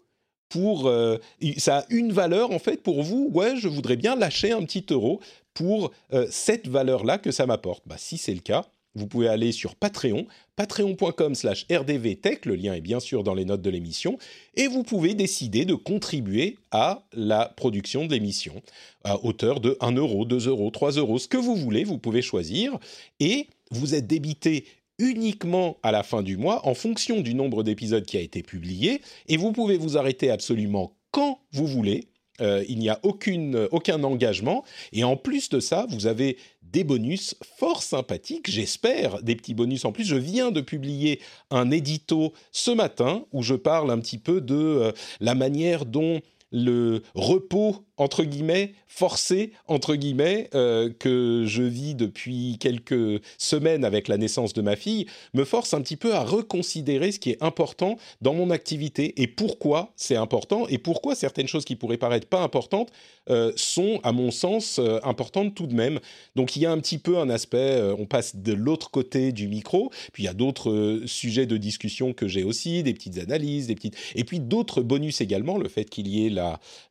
Pour, euh, ça a une valeur en fait pour vous. Ouais, je voudrais bien lâcher un petit euro pour euh, cette valeur-là que ça m'apporte. Bah, si c'est le cas, vous pouvez aller sur Patreon, patreon.com slash rdvtech, le lien est bien sûr dans les notes de l'émission, et vous pouvez décider de contribuer à la production de l'émission à hauteur de 1 euro, 2 euros, 3 euros, ce que vous voulez, vous pouvez choisir, et vous êtes débité uniquement à la fin du mois en fonction du nombre d'épisodes qui a été publié, et vous pouvez vous arrêter absolument quand vous voulez, euh, il n'y a aucun engagement. Et en plus de ça, vous avez des bonus fort sympathiques, j'espère, des petits bonus en plus. Je viens de publier un édito ce matin où je parle un petit peu de euh, la manière dont le repos entre guillemets forcé entre guillemets euh, que je vis depuis quelques semaines avec la naissance de ma fille me force un petit peu à reconsidérer ce qui est important dans mon activité et pourquoi c'est important et pourquoi certaines choses qui pourraient paraître pas importantes euh, sont à mon sens euh, importantes tout de même. Donc il y a un petit peu un aspect on passe de l'autre côté du micro, puis il y a d'autres sujets de discussion que j'ai aussi, des petites analyses, des petites et puis d'autres bonus également, le fait qu'il y ait la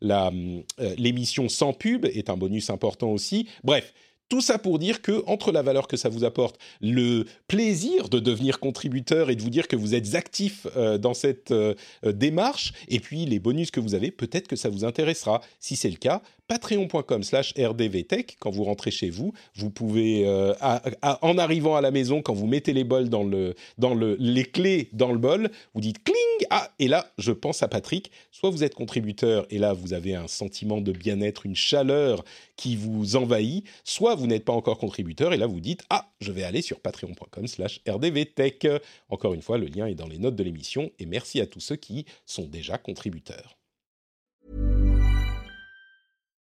la l'émission sans pub est un bonus important aussi. Bref, tout ça pour dire que entre la valeur que ça vous apporte, le plaisir de devenir contributeur et de vous dire que vous êtes actif euh, dans cette euh, euh, démarche, et puis les bonus que vous avez, peut-être que ça vous intéressera. Si c'est le cas, patreon.com slash rdvtech, quand vous rentrez chez vous, vous pouvez, en arrivant à la maison, quand vous mettez les bols dans le, dans le, les clés dans le bol, vous dites cling, ah, et là, je pense à Patrick, soit vous êtes contributeur, et là, vous avez un sentiment de bien-être, une chaleur qui vous envahit, soit vous n'êtes pas encore contributeur et là vous dites ah je vais aller sur patreon.com slash rdvtech. Encore une fois le lien est dans les notes de l'émission et merci à tous ceux qui sont déjà contributeurs.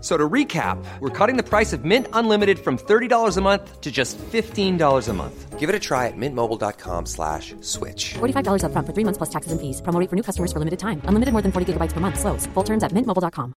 So to recap, we're cutting the price of Mint Unlimited from $30 a month to just $15 a month. Give it a try at mintmobile.com slash switch. $45 up front for three months plus taxes and fees. Promo for new customers for limited time. Unlimited more than 40 gigabytes per month. Slows. Full terms at mintmobile.com.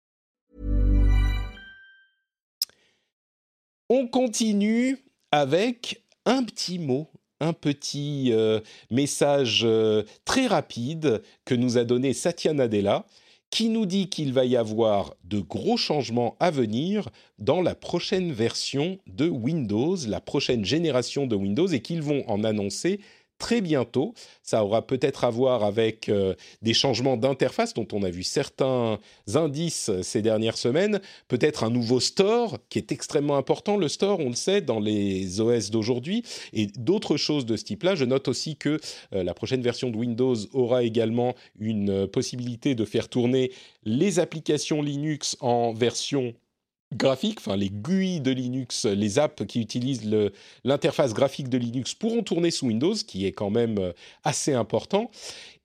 On continue avec un petit mot un petit euh, message euh, très rapide que nous a donné Satya Nadella qui nous dit qu'il va y avoir de gros changements à venir dans la prochaine version de Windows, la prochaine génération de Windows, et qu'ils vont en annoncer très bientôt. Ça aura peut-être à voir avec euh, des changements d'interface dont on a vu certains indices ces dernières semaines. Peut-être un nouveau store qui est extrêmement important. Le store, on le sait, dans les OS d'aujourd'hui et d'autres choses de ce type-là. Je note aussi que euh, la prochaine version de Windows aura également une possibilité de faire tourner les applications Linux en version graphique, enfin les GUI de Linux, les apps qui utilisent l'interface graphique de Linux pourront tourner sous Windows, qui est quand même euh, assez important.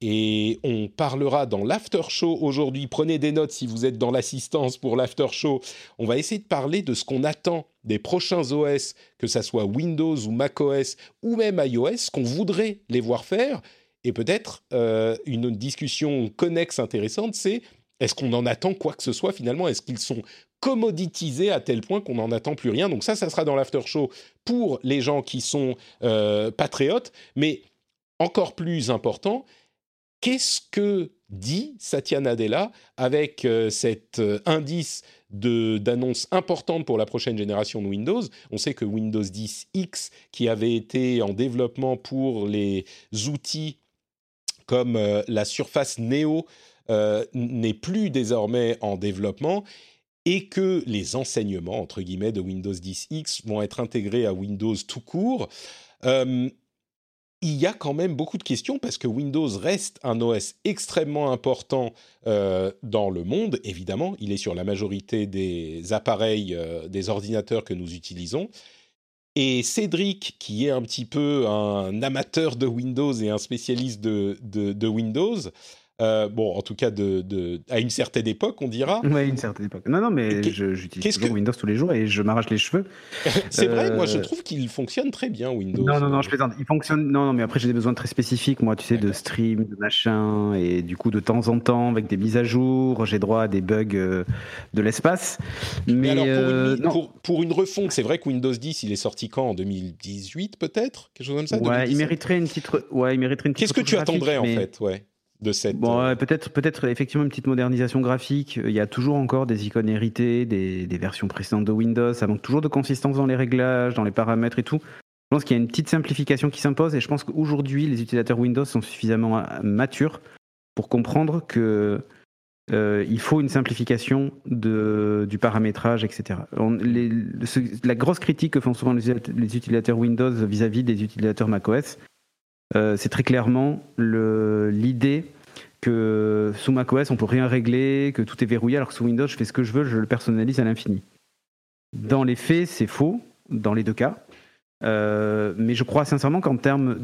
Et on parlera dans l'after show aujourd'hui. Prenez des notes si vous êtes dans l'assistance pour l'after show. On va essayer de parler de ce qu'on attend des prochains OS, que ça soit Windows ou macOS ou même iOS, qu'on voudrait les voir faire. Et peut-être euh, une discussion connexe intéressante, c'est est-ce qu'on en attend quoi que ce soit finalement? Est-ce qu'ils sont commoditisés à tel point qu'on n'en attend plus rien Donc ça, ça sera dans l'after show pour les gens qui sont euh, patriotes. Mais encore plus important, qu'est-ce que dit Satya Nadella avec euh, cet euh, indice d'annonce importante pour la prochaine génération de Windows? On sait que Windows 10 X, qui avait été en développement pour les outils comme la Surface Neo euh, n'est plus désormais en développement et que les enseignements, entre guillemets, de Windows 10X vont être intégrés à Windows tout court. Euh, il y a quand même beaucoup de questions parce que Windows reste un OS extrêmement important euh, dans le monde. Évidemment, il est sur la majorité des appareils, des ordinateurs que nous utilisons. Et Cédric, qui est un petit peu un amateur de Windows et un spécialiste de, de Windows, euh, bon, en tout cas, de, à une certaine époque, on dira. Oui, une certaine époque. Non, non, mais j'utilise toujours Windows tous les jours et je m'arrache les cheveux. c'est vrai, moi je euh, trouve qu'il fonctionne très bien, Windows. Non, non, non, je plaisante. Il fonctionne. Non, non, mais après j'ai des besoins très spécifiques, moi, tu sais, de stream, de machin, et du coup, de temps en temps, avec des mises à jour, j'ai droit à des bugs euh, de l'espace. Mais, alors, pour, une, pour, une, refonte, c'est vrai que Windows 10, il est sorti quand? En 2018, peut-être? Quelque chose comme ça? Ouais, il mériterait une petite. Ouais, il mériterait une Qu'est-ce que tu attendrais, en fait? Ouais de cette. Bon, euh, peut-être, peut-être effectivement une petite modernisation graphique. Il y a toujours encore des icônes héritées, des, versions précédentes de Windows. Ça manque toujours de consistance dans les réglages, dans les paramètres et tout. Je pense qu'il y a une petite simplification qui s'impose et je pense qu'aujourd'hui les utilisateurs Windows sont suffisamment euh, matures pour comprendre que euh, il faut une simplification de, du paramétrage, etc. la grosse critique que font souvent les, utilisateurs Windows vis-à-vis des utilisateurs macOS, euh, c'est très clairement l'idée que sous macOS on peut rien régler, que tout est verrouillé, alors que sous Windows je fais ce que je veux, je le personnalise à l'infini. Dans les faits, c'est faux dans les deux cas, euh, mais je crois sincèrement qu'en termes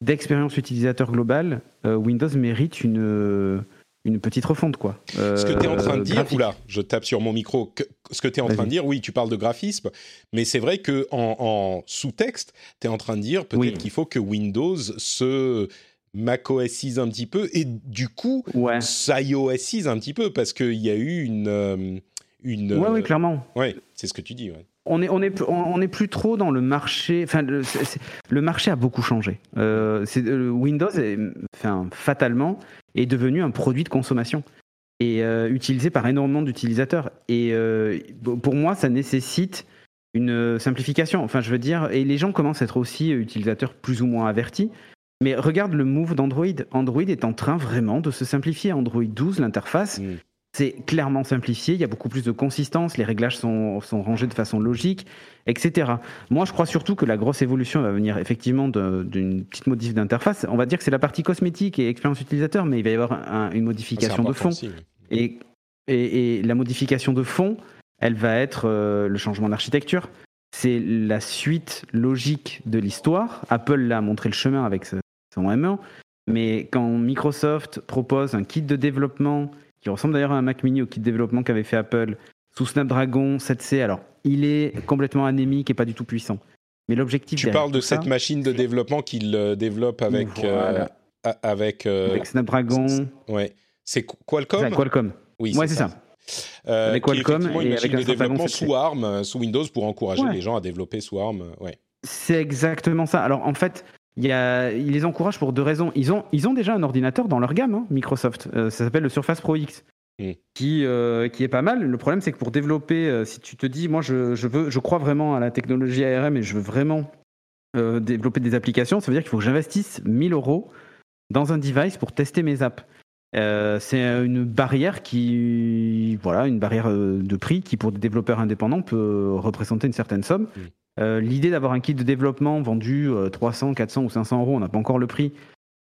d'expérience utilisateur globale, euh, Windows mérite une une petite refonte, quoi. ce que tu es en train de dire, oula, je tape sur mon micro. ce que tu es en train de dire, oui, tu parles de graphisme, mais c'est vrai que en, sous-texte, tu es en train de dire peut-être qu'il faut que Windows se macOSise un petit peu et du coup, ouais. iOSise un petit peu parce qu'il y a eu une. Euh, une ouais, oui, clairement. Ouais, c'est ce que tu dis. Ouais on est, on est, on est plus trop dans le marché. Enfin, le, marché a beaucoup changé. Euh, euh, Windows, enfin, fatalement, est devenu un produit de consommation et euh, utilisé par énormément d'utilisateurs. Et pour moi, ça nécessite une simplification. Enfin, je veux dire, et les gens commencent à être aussi utilisateurs plus ou moins avertis. Mais regarde le move d'Android. Android est en train vraiment de se simplifier. Android 12, l'interface, mm. C'est clairement simplifié, il y a beaucoup plus de consistance, les réglages sont, rangés de façon logique, etc. Moi, je crois surtout que la grosse évolution va venir effectivement d'une petite modif d'interface. On va dire que c'est la partie cosmétique et expérience utilisateur, mais il va y avoir une modification de fond. et, et, la modification de fond, elle va être euh, le changement d'architecture. C'est la suite logique de l'histoire. Apple l'a montré le chemin avec son M1, mais quand Microsoft propose un kit de développement qui ressemble d'ailleurs à un Mac mini au kit de développement qu'avait fait Apple, sous Snapdragon 7C. Alors, il est complètement anémique et pas du tout puissant. Mais l'objectif. Tu parles de cette machine de développement qu'il euh, développe avec. Euh, avec, euh, avec, Snapdragon. Ouais. C'est Qualcomm Qualcomm. Oui, c'est ça. avec Qualcomm et une machine de développement sous ARM, sous Windows, pour encourager les gens à développer sous ARM. Ouais. C'est exactement ça. Alors en fait, il, il, les encourage pour deux raisons. Ils ont, ils ont déjà un ordinateur dans leur gamme, hein, Microsoft. Euh, ça s'appelle le Surface Pro X, qui, euh, qui est pas mal. Le problème, c'est que pour développer, euh, si tu te dis, moi, je, je, veux, je crois vraiment à la technologie ARM et je veux vraiment développer des applications, ça veut dire qu'il faut que j'investisse 1000 euros dans un device pour tester mes apps. c'est une barrière qui, voilà, une barrière de prix qui, pour des développeurs indépendants, peut représenter une certaine somme. L'idée d'avoir un kit de développement vendu 300, 400 ou 500 euros, on n'a pas encore le prix,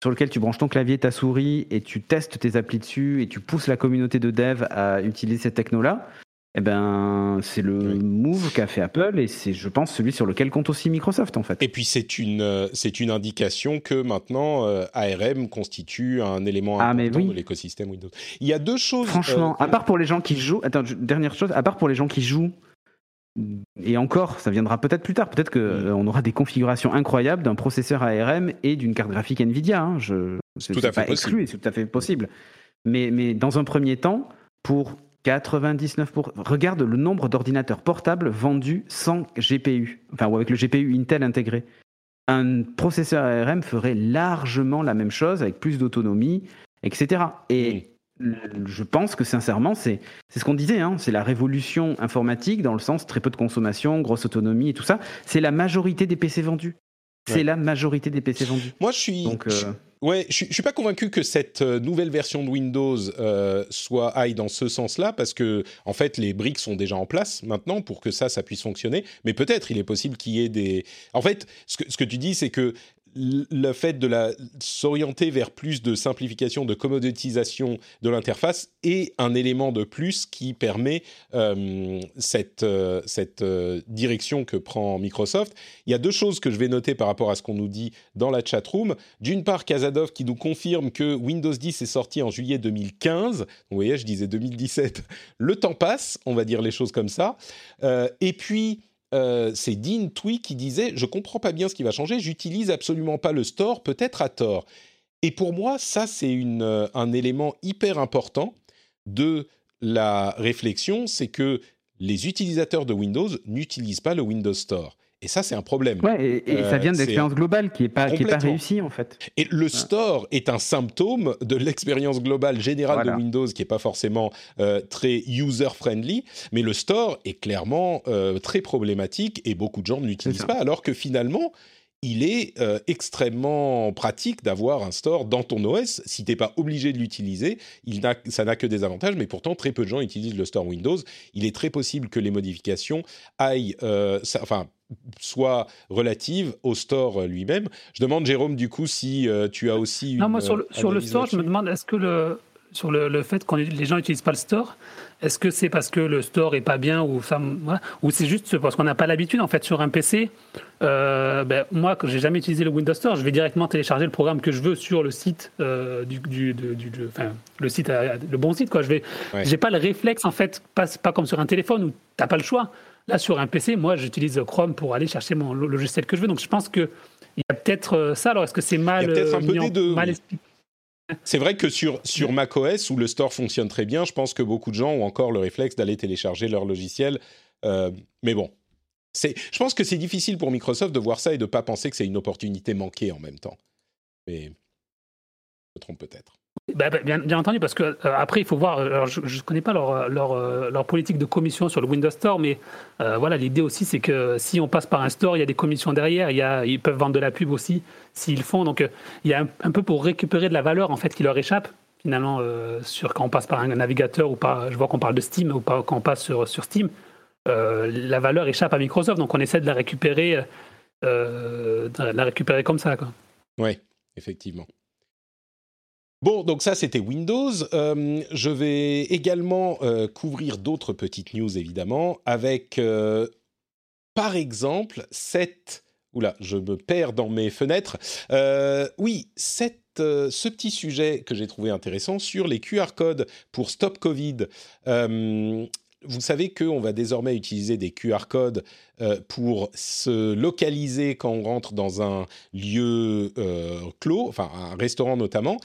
sur lequel tu branches ton clavier, ta souris et tu testes tes applis dessus et tu pousses la communauté de dev à utiliser cette techno-là, eh ben, c'est le move qu'a fait Apple et c'est, je pense, celui sur lequel compte aussi Microsoft en fait. Et puis c'est une, euh, c'est une indication que maintenant euh, ARM constitue un élément ah, important de l'écosystème Windows. Il y a deux choses. Franchement, euh, à part pour les gens qui jouent, attends, dernière chose, à part pour les gens qui jouent et encore, ça viendra peut-être plus tard. Peut-être qu'on mm. euh, aura des configurations incroyables d'un processeur ARM et d'une carte graphique Nvidia. Hein. Je, tout à fait exclu, c'est tout à fait possible. Mais, mais dans un premier temps, pour 99 regarde le nombre d'ordinateurs portables vendus sans GPU, enfin ou avec le GPU Intel intégré. Un processeur ARM ferait largement la même chose avec plus d'autonomie, etc. Et je pense que sincèrement, c'est ce qu'on disait, hein, c'est la révolution informatique dans le sens très peu de consommation, grosse autonomie et tout ça. C'est la majorité des PC vendus. C'est la majorité des PC vendus. Moi, je suis. Donc, euh, ouais, je, suis pas convaincu que cette euh, nouvelle version de Windows euh, soit aille dans ce sens-là, parce que en fait, les briques sont déjà en place maintenant pour que ça, ça puisse fonctionner. Mais peut-être, il est possible qu'il y ait des. En fait, ce que, ce que tu dis, c'est que le fait de s'orienter vers plus de simplification, de commoditisation de l'interface est un élément de plus qui permet euh, cette, euh, euh, direction que prend Microsoft. Il y a deux choses que je vais noter par rapport à ce qu'on nous dit dans la chat room. D'une part, Kazadov qui nous confirme que Windows 10 est sorti en juillet 2015. Vous voyez, je disais 2017. Le temps passe, on va dire les choses comme ça. et puis euh, c'est Dean Twee qui disait Je comprends pas bien ce qui va changer, j'utilise absolument pas le store, peut-être à tort. Et pour moi, ça, c'est euh, un élément hyper important de la réflexion c'est que les utilisateurs de Windows n'utilisent pas le Windows Store. Et ça, c'est un problème. Ouais, et, ça vient de euh, l'expérience globale qui n'est pas, pas réussie, en fait. Et le store est un symptôme de l'expérience globale générale de Windows qui n'est pas forcément euh, très user-friendly, mais le store est clairement euh, très problématique et beaucoup de gens ne l'utilisent pas, alors que finalement, il est extrêmement pratique d'avoir un store dans ton OS. Si tu n'es pas obligé de l'utiliser, ça n'a que des avantages, mais pourtant très peu de gens utilisent le store Windows. Il est très possible que les modifications aillent, enfin, soit relative au store lui-même. Je demande, Jérôme, du coup, si euh, tu as aussi une. Non, moi, sur le, sur le store, je me demande, est-ce que le, sur le, le fait que les gens n'utilisent pas le store, est-ce que c'est parce que le store est pas bien ou ça, ou c'est juste parce qu'on n'a pas l'habitude en fait sur un PC euh, ben, Moi, quand j'ai jamais utilisé le Windows Store, je vais directement télécharger le programme que je veux sur le site euh, du, du, du, enfin, le site, le bon site quoi. Je vais, j'ai pas le réflexe en fait, pas, pas comme sur un téléphone où t'as pas le choix. Là, sur un PC, moi, j'utilise Chrome pour aller chercher mon logiciel que je veux. Donc, je pense qu'il y a peut-être euh, ça. Alors, est-ce que c'est mal, expliqué c'est vrai que sur, sur macOS, où le store fonctionne très bien, je pense que beaucoup de gens ont encore le réflexe d'aller télécharger leur logiciel. Euh, mais bon, je pense que c'est difficile pour Microsoft de voir ça et de ne pas penser que c'est une opportunité manquée en même temps. Mais je me trompe peut-être. Bah, bah, bien, entendu, parce que euh, après, il faut voir. Alors, je ne connais pas euh, leur, politique de commission sur le Windows Store, mais euh, voilà, l'idée aussi, c'est que si on passe par un store, il y a des commissions derrière. Ils peuvent vendre de la pub aussi s'ils font. Donc, il y a un, peu pour récupérer de la valeur en fait qui leur échappe finalement sur quand on passe par un navigateur ou pas. Je vois qu'on parle de Steam ou pas quand on passe sur, sur Steam. la valeur échappe à Microsoft, donc on essaie de la récupérer, de la récupérer comme ça. Oui, effectivement. Bon, donc ça c'était Windows. Euh, je vais également euh, couvrir d'autres petites news évidemment, avec euh, par exemple cette... Oula, je me perds dans mes fenêtres. oui, cette, ce petit sujet que j'ai trouvé intéressant sur les QR codes pour Stop Covid vous savez qu'on va désormais utiliser des QR codes euh, pour se localiser quand on rentre dans un lieu euh, clos, enfin un restaurant notamment,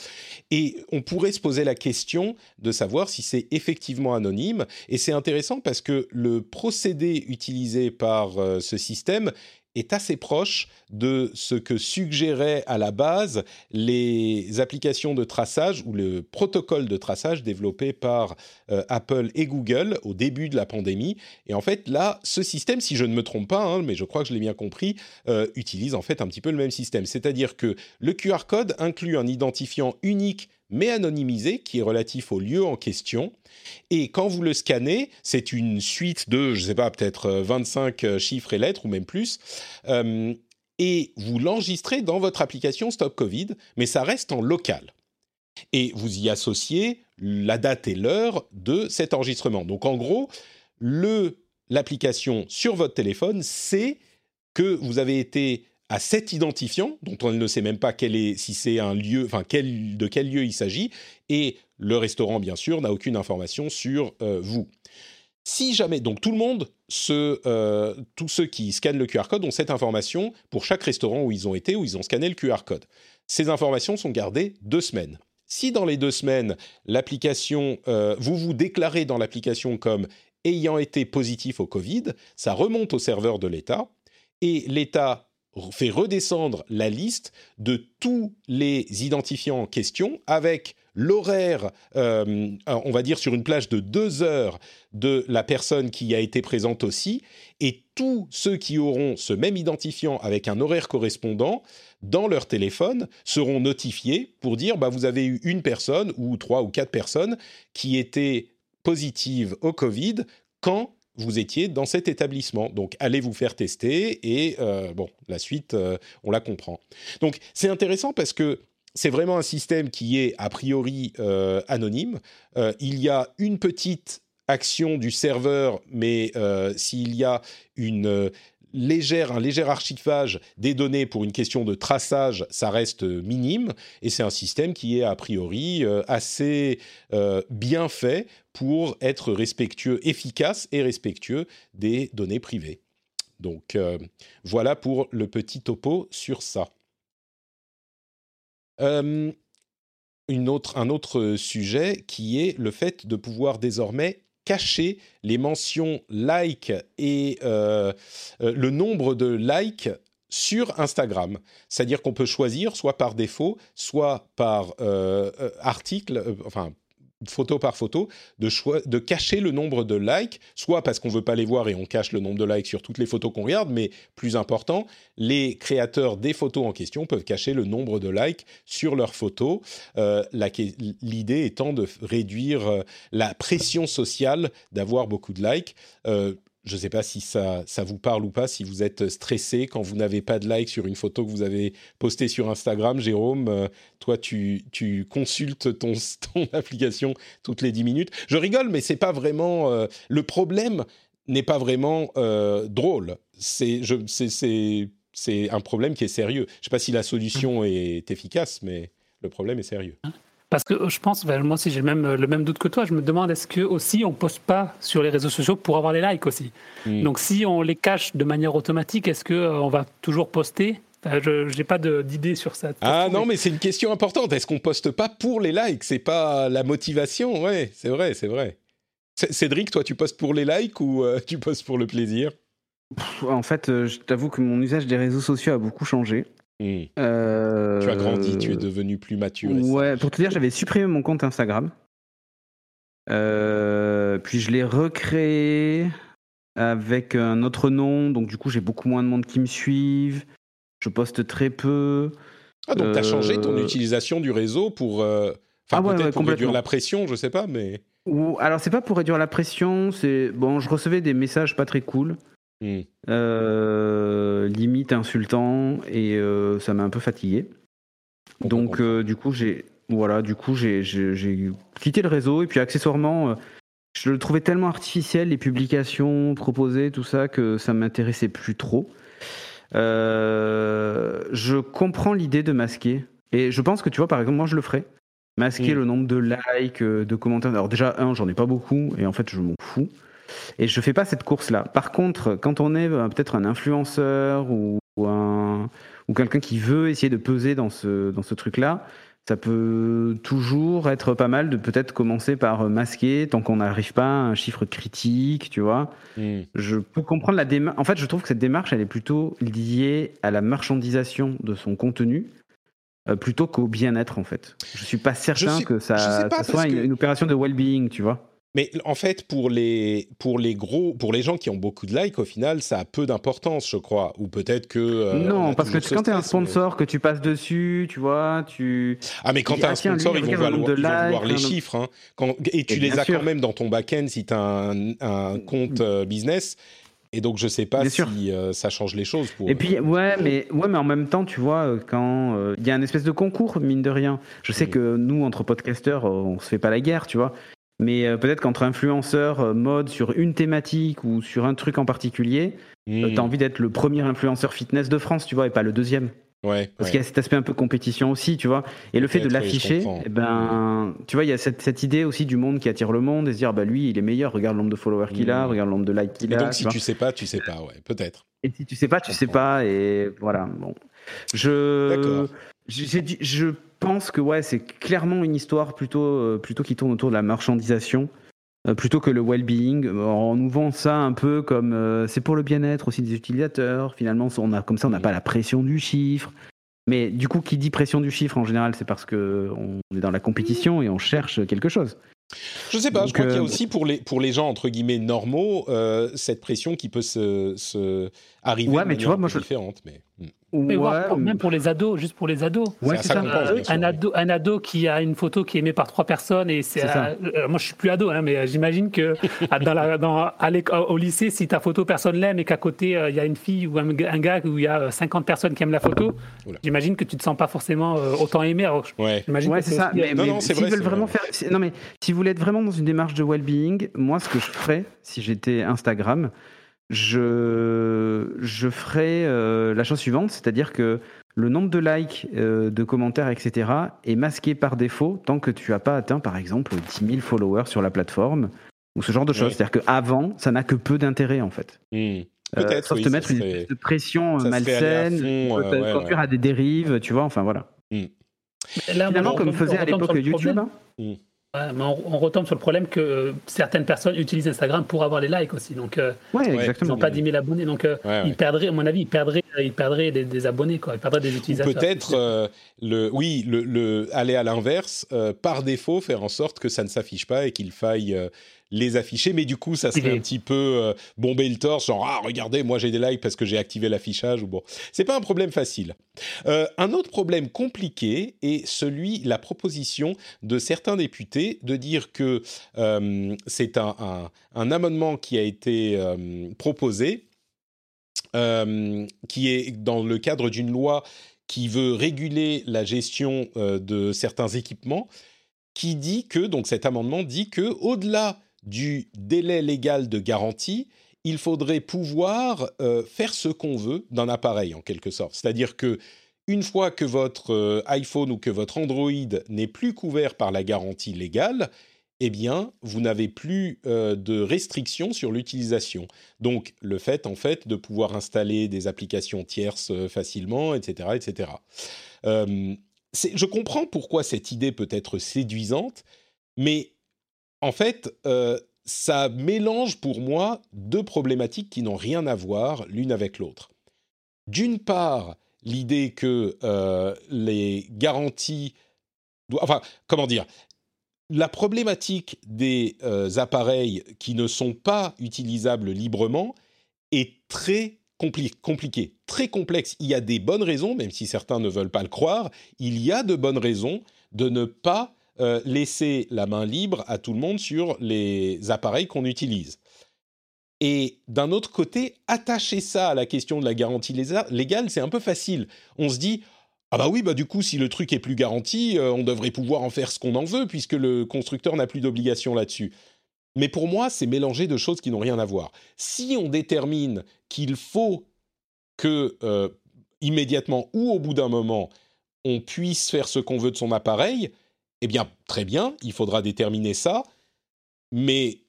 et on pourrait se poser la question de savoir si c'est effectivement anonyme. Et c'est intéressant parce que le procédé utilisé par euh, ce système est assez proche de ce que suggéraient à la base les applications de traçage ou le protocole de traçage développé par euh, Apple et Google au début de la pandémie. Et en fait, là, ce système, si je ne me trompe pas, hein, mais je crois que je l'ai bien compris, euh, utilise en fait un petit peu le même système. C'est-à-dire que le QR code inclut un identifiant unique mais anonymisé qui est relatif au lieu en question. Et quand vous le scannez, c'est une suite de, je ne sais pas, peut-être 25 euh, chiffres et lettres ou même plus. Euh, et vous l'enregistrez dans votre application Stop Covid, mais ça reste en local. Et vous y associez la date et l'heure de cet enregistrement. Donc en gros, l'application sur votre téléphone sait que vous avez été à cet identifiant, dont on ne sait même pas quel est, si c'est un lieu, enfin de quel lieu il s'agit, et le restaurant, bien sûr, n'a aucune information sur euh, vous. Si jamais, donc tout le monde, euh, tous ceux qui scannent le QR code ont cette information pour chaque restaurant où ils ont été, où ils ont scanné le QR code. Ces informations sont gardées deux semaines. Si dans les deux semaines, l'application, euh, vous vous déclarez dans l'application comme ayant été positif au Covid, ça remonte au serveur de l'État et l'État fait redescendre la liste de tous les identifiants en question avec l'horaire, euh, on va dire sur une plage de deux heures de la personne qui a été présente aussi, et tous ceux qui auront ce même identifiant avec un horaire correspondant dans leur téléphone seront notifiés pour dire bah, vous avez eu une personne ou trois ou quatre personnes qui étaient positives au Covid quand vous étiez dans cet établissement. Donc, allez vous faire tester et euh, bon, la suite, euh, on la comprend. Donc, c'est intéressant parce que c'est vraiment un système qui est a priori euh, anonyme. il y a une petite action du serveur, mais s'il y a une légère, un léger archivage des données pour une question de traçage, ça reste minime, et c'est un système qui est a priori euh, assez euh, bien fait pour être respectueux, efficace et respectueux des données privées. Donc euh, voilà pour le petit topo sur ça. Une autre, un autre sujet qui est le fait de pouvoir désormais cacher les mentions like et euh, euh, le nombre de likes sur Instagram. C'est-à-dire qu'on peut choisir, soit par défaut, soit par euh, article, enfin photo par photo, de, de cacher le nombre de likes, soit parce qu'on veut pas les voir et on cache le nombre de likes sur toutes les photos qu'on regarde, mais plus important, les créateurs des photos en question peuvent cacher le nombre de likes sur leurs photos. Euh, l'idée étant de réduire euh, la pression sociale d'avoir beaucoup de likes. Euh, je ne sais pas si ça, ça vous parle ou pas, si vous êtes stressé quand vous n'avez pas de like sur une photo que vous avez postée sur Instagram. Jérôme, euh, toi, tu, tu consultes ton, ton, application toutes les 10 minutes. Je rigole, mais c'est pas vraiment... Euh, le problème n'est pas vraiment euh, drôle. C'est un problème qui est sérieux. Je ne sais pas si la solution est efficace, mais le problème est sérieux. Parce que euh, je pense, ben, moi aussi j'ai le même, euh, le même doute que toi, je me demande est-ce que aussi on poste pas sur les réseaux sociaux pour avoir les likes aussi. Hmm. Donc si on les cache de manière automatique, est-ce qu'on euh, on va toujours poster? Je n'ai pas d'idée sur ça. Ah non, mais c'est une question importante. Est-ce qu'on poste pas pour les likes? C'est pas la motivation Ouais, c'est vrai, c'est vrai. Cédric, toi, tu postes pour les likes ou tu postes pour le plaisir? En fait, je t'avoue que mon usage des réseaux sociaux a beaucoup changé. Euh, tu as grandi, tu es devenu plus mature. Ouais, pour te dire, j'avais supprimé mon compte Instagram. Euh, puis je l'ai recréé avec un autre nom, donc du coup j'ai beaucoup moins de monde qui me suivent. Je poste très peu. Ah donc tu as changé ton euh, utilisation du réseau pour, enfin ah peut-être pour réduire la pression, je sais pas, mais. Ou alors c'est pas pour réduire la pression, c'est bon, je recevais des messages pas très cool. Hmm. Euh, limite insultant et euh, ça m'a un peu fatigué. Donc euh, du coup j'ai voilà du coup j'ai quitté le réseau et puis accessoirement je le trouvais tellement artificiel les publications proposées tout ça que ça m'intéressait plus trop. je comprends l'idée de masquer et je pense que tu vois par exemple moi je le ferais masquer hmm. le nombre de likes de commentaires. Alors déjà un j'en ai pas beaucoup et en fait je m'en fous. Et je fais pas cette course-là. Par contre, quand on est euh, peut-être un influenceur ou, ou quelqu'un qui veut essayer de peser dans ce, dans ce truc-là, ça peut toujours être pas mal de peut-être commencer par masquer tant qu'on n'arrive pas à un chiffre critique, tu vois. Hmm. Je peux comprendre la démarche. En fait, je trouve que cette démarche, elle est plutôt liée à la marchandisation de son contenu euh, plutôt qu'au bien-être, en fait. Je suis pas certain que ça, soit une, une, opération de well-being, tu vois. Mais en fait, pour les, pour les gros, pour les gens qui ont beaucoup de likes, au final, ça a peu d'importance, je crois. Ou peut-être que. Euh, non, parce que quand tu es un sponsor, que tu passes dessus, tu vois, tu. Ah, mais quand tu as un sponsor, ils vont, voir les chiffres. Hein. Quand, et tu les as quand même dans ton back-end si tu as un, compte euh, business. Et donc, je sais pas si euh, ça change les choses. Pour... Et puis, ouais mais, ouais, mais en même temps, tu vois, quand il y a un espèce de concours, mine de rien. Je sais que nous, entre podcasteurs, on se fait pas la guerre, tu vois. Mais euh, peut-être qu'entre influenceurs euh, mode sur une thématique ou sur un truc en particulier, euh, tu as envie d'être le premier influenceur fitness de France, tu vois, et pas le deuxième. Ouais, Parce qu'il y a cet aspect un peu compétition aussi, tu vois. Et le fait de l'afficher, eh ben, tu vois, il y a cette, cette, idée aussi du monde qui attire le monde et se dire, bah lui, il est meilleur, regarde le nombre de followers qu'il a, regarde le nombre de likes qu'il a. donc, si tu sais pas, tu sais pas, ouais, peut-être. Et si tu sais pas, tu sais pas, et voilà. Bon. Je. Je, je pense que ouais, c'est clairement une histoire plutôt, euh, plutôt qui tourne autour de la marchandisation euh, plutôt que le well-being. On nous vend ça un peu comme euh, c'est pour le bien-être aussi des utilisateurs. Finalement, on a, comme ça, on n'a pas la pression du chiffre. Mais du coup, qui dit pression du chiffre en général, c'est parce qu'on est dans la compétition et on cherche quelque chose. Je sais pas, je crois qu'il y a aussi pour les, pour les gens entre guillemets normaux cette pression qui peut se, se arriver ouais, de mais tu vois, moi, différente. Mais... Hmm. Mais même pour les ados, juste pour les ados. Ouais, c'est ça. un, ado, un ado qui a une photo qui est aimée par trois personnes et c'est. Euh, moi, je suis plus ado, hein, mais j'imagine que dans la, dans, au lycée, si ta photo personne l'aime et qu'à côté euh, il y a une fille ou un, gars où il y a 50 personnes qui aiment la photo, j'imagine que tu te sens pas forcément euh, autant aimé. ouais, ouais c'est ça. Mais, non, non, si vrai, veulent vraiment faire, non mais si vous voulez être vraiment dans une démarche de well-being, moi, ce que je ferais si j'étais Instagram, je, je ferai euh, la chose suivante, c'est-à-dire que le nombre de likes, euh, de commentaires, etc. est masqué par défaut tant que tu n'as pas atteint, par exemple, 10 000 followers sur la plateforme ou ce genre de choses. C'est-à-dire qu'avant, ça n'a que peu d'intérêt, en fait. Hmm. Euh, Peut-être. te mettre une pression malsaine, conduire à des dérives, tu vois, enfin voilà. Hmm. Finalement, comme faisait à l'époque YouTube. Hein. Hmm on, retombe sur le problème que euh, certaines personnes utilisent Instagram pour avoir les likes aussi. Donc, euh, exactement. ils n'ont pas 10 000 abonnés. Donc, euh, ils perdraient, à mon avis, ils perdraient, ils perdraient des, abonnés, quoi. ils perdraient des utilisateurs. Peut-être, le, oui, le, aller à l'inverse, par défaut, faire en sorte que ça ne s'affiche pas et qu'il faille les afficher, mais du coup, ça serait un petit peu euh, bomber le torse, genre ah regardez, moi j'ai des likes parce que j'ai activé l'affichage ou bon, c'est pas un problème facile. Euh, un autre problème compliqué est celui, la proposition de certains députés de dire que euh, c'est un, un, amendement qui a été proposé, qui est dans le cadre d'une loi qui veut réguler la gestion de certains équipements qui dit que, donc cet amendement dit que, au-delà du délai légal de garantie, il faudrait pouvoir euh, faire ce qu'on veut d'un appareil en quelque sorte. C'est-à-dire que une fois que votre euh, iPhone ou que votre Android n'est plus couvert par la garantie légale, eh bien, vous n'avez plus euh, de restrictions sur l'utilisation. Donc, le fait, en fait, de pouvoir installer des applications tierces facilement, etc., etc. je comprends pourquoi cette idée peut être séduisante, mais en fait, euh, ça mélange pour moi deux problématiques qui n'ont rien à voir l'une avec l'autre. D'une part, l'idée que euh, les garanties... Enfin, comment dire La problématique des euh, appareils qui ne sont pas utilisables librement est très compliquée, très complexe. Il y a des bonnes raisons, même si certains ne veulent pas le croire, il y a de bonnes raisons de ne pas euh, laisser la main libre à tout le monde sur les appareils qu'on utilise. Et d'un autre côté, attacher ça à la question de la garantie légale, c'est un peu facile. On se dit, ah bah oui, bah du coup, si le truc est plus garanti, euh, on devrait pouvoir en faire ce qu'on en veut, puisque le constructeur n'a plus d'obligation là-dessus. Mais pour moi, c'est mélanger de choses qui n'ont rien à voir. Si on détermine qu'il faut que, euh, immédiatement ou au bout d'un moment, on puisse faire ce qu'on veut de son appareil, eh bien, très bien, il faudra déterminer ça, mais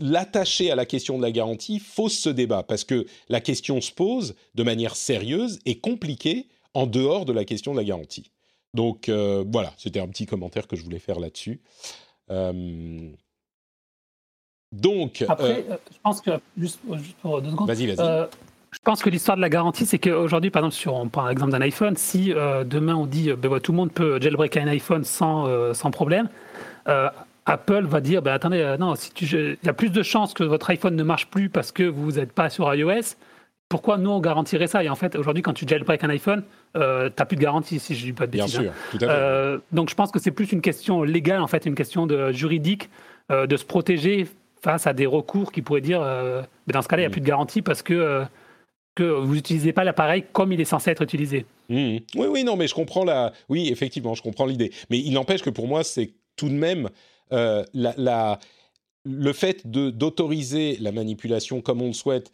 l'attacher à la question de la garantie fausse ce débat, parce que la question se pose de manière sérieuse et compliquée en dehors de la question de la garantie. Donc voilà, c'était un petit commentaire que je voulais faire là-dessus. donc. Après, je pense que, juste, pour deux secondes. Vas-y, vas-y. Je pense que l'histoire de la garantie, c'est qu'aujourd'hui, par exemple, sur, on prend l'exemple d'un iPhone, si demain on dit ben, tout le monde peut jailbreak un iPhone sans, sans problème, Apple va dire, ben, attendez, non, si il y a plus de chances que votre iPhone ne marche plus parce que vous n'êtes pas sur iOS pourquoi nous on garantirait ça? Et en fait, aujourd'hui, quand tu jailbreak un iPhone, euh, tu n'as plus de garantie, si je dis pas de bêtises. Bien sûr, tout à fait. Euh, donc je pense que c'est plus une question légale, en fait, une question de, juridique, euh, de se protéger face à des recours qui pourraient dire, mais dans ce cas-là, il n'y a plus de garantie parce que que vous n'utilisez pas l'appareil comme il est censé être utilisé. Mm. Oui, oui, non, mais je comprends la. Oui, effectivement, je comprends l'idée. Mais il n'empêche que pour moi, c'est tout de même la, la, le fait d'autoriser la manipulation comme on le souhaite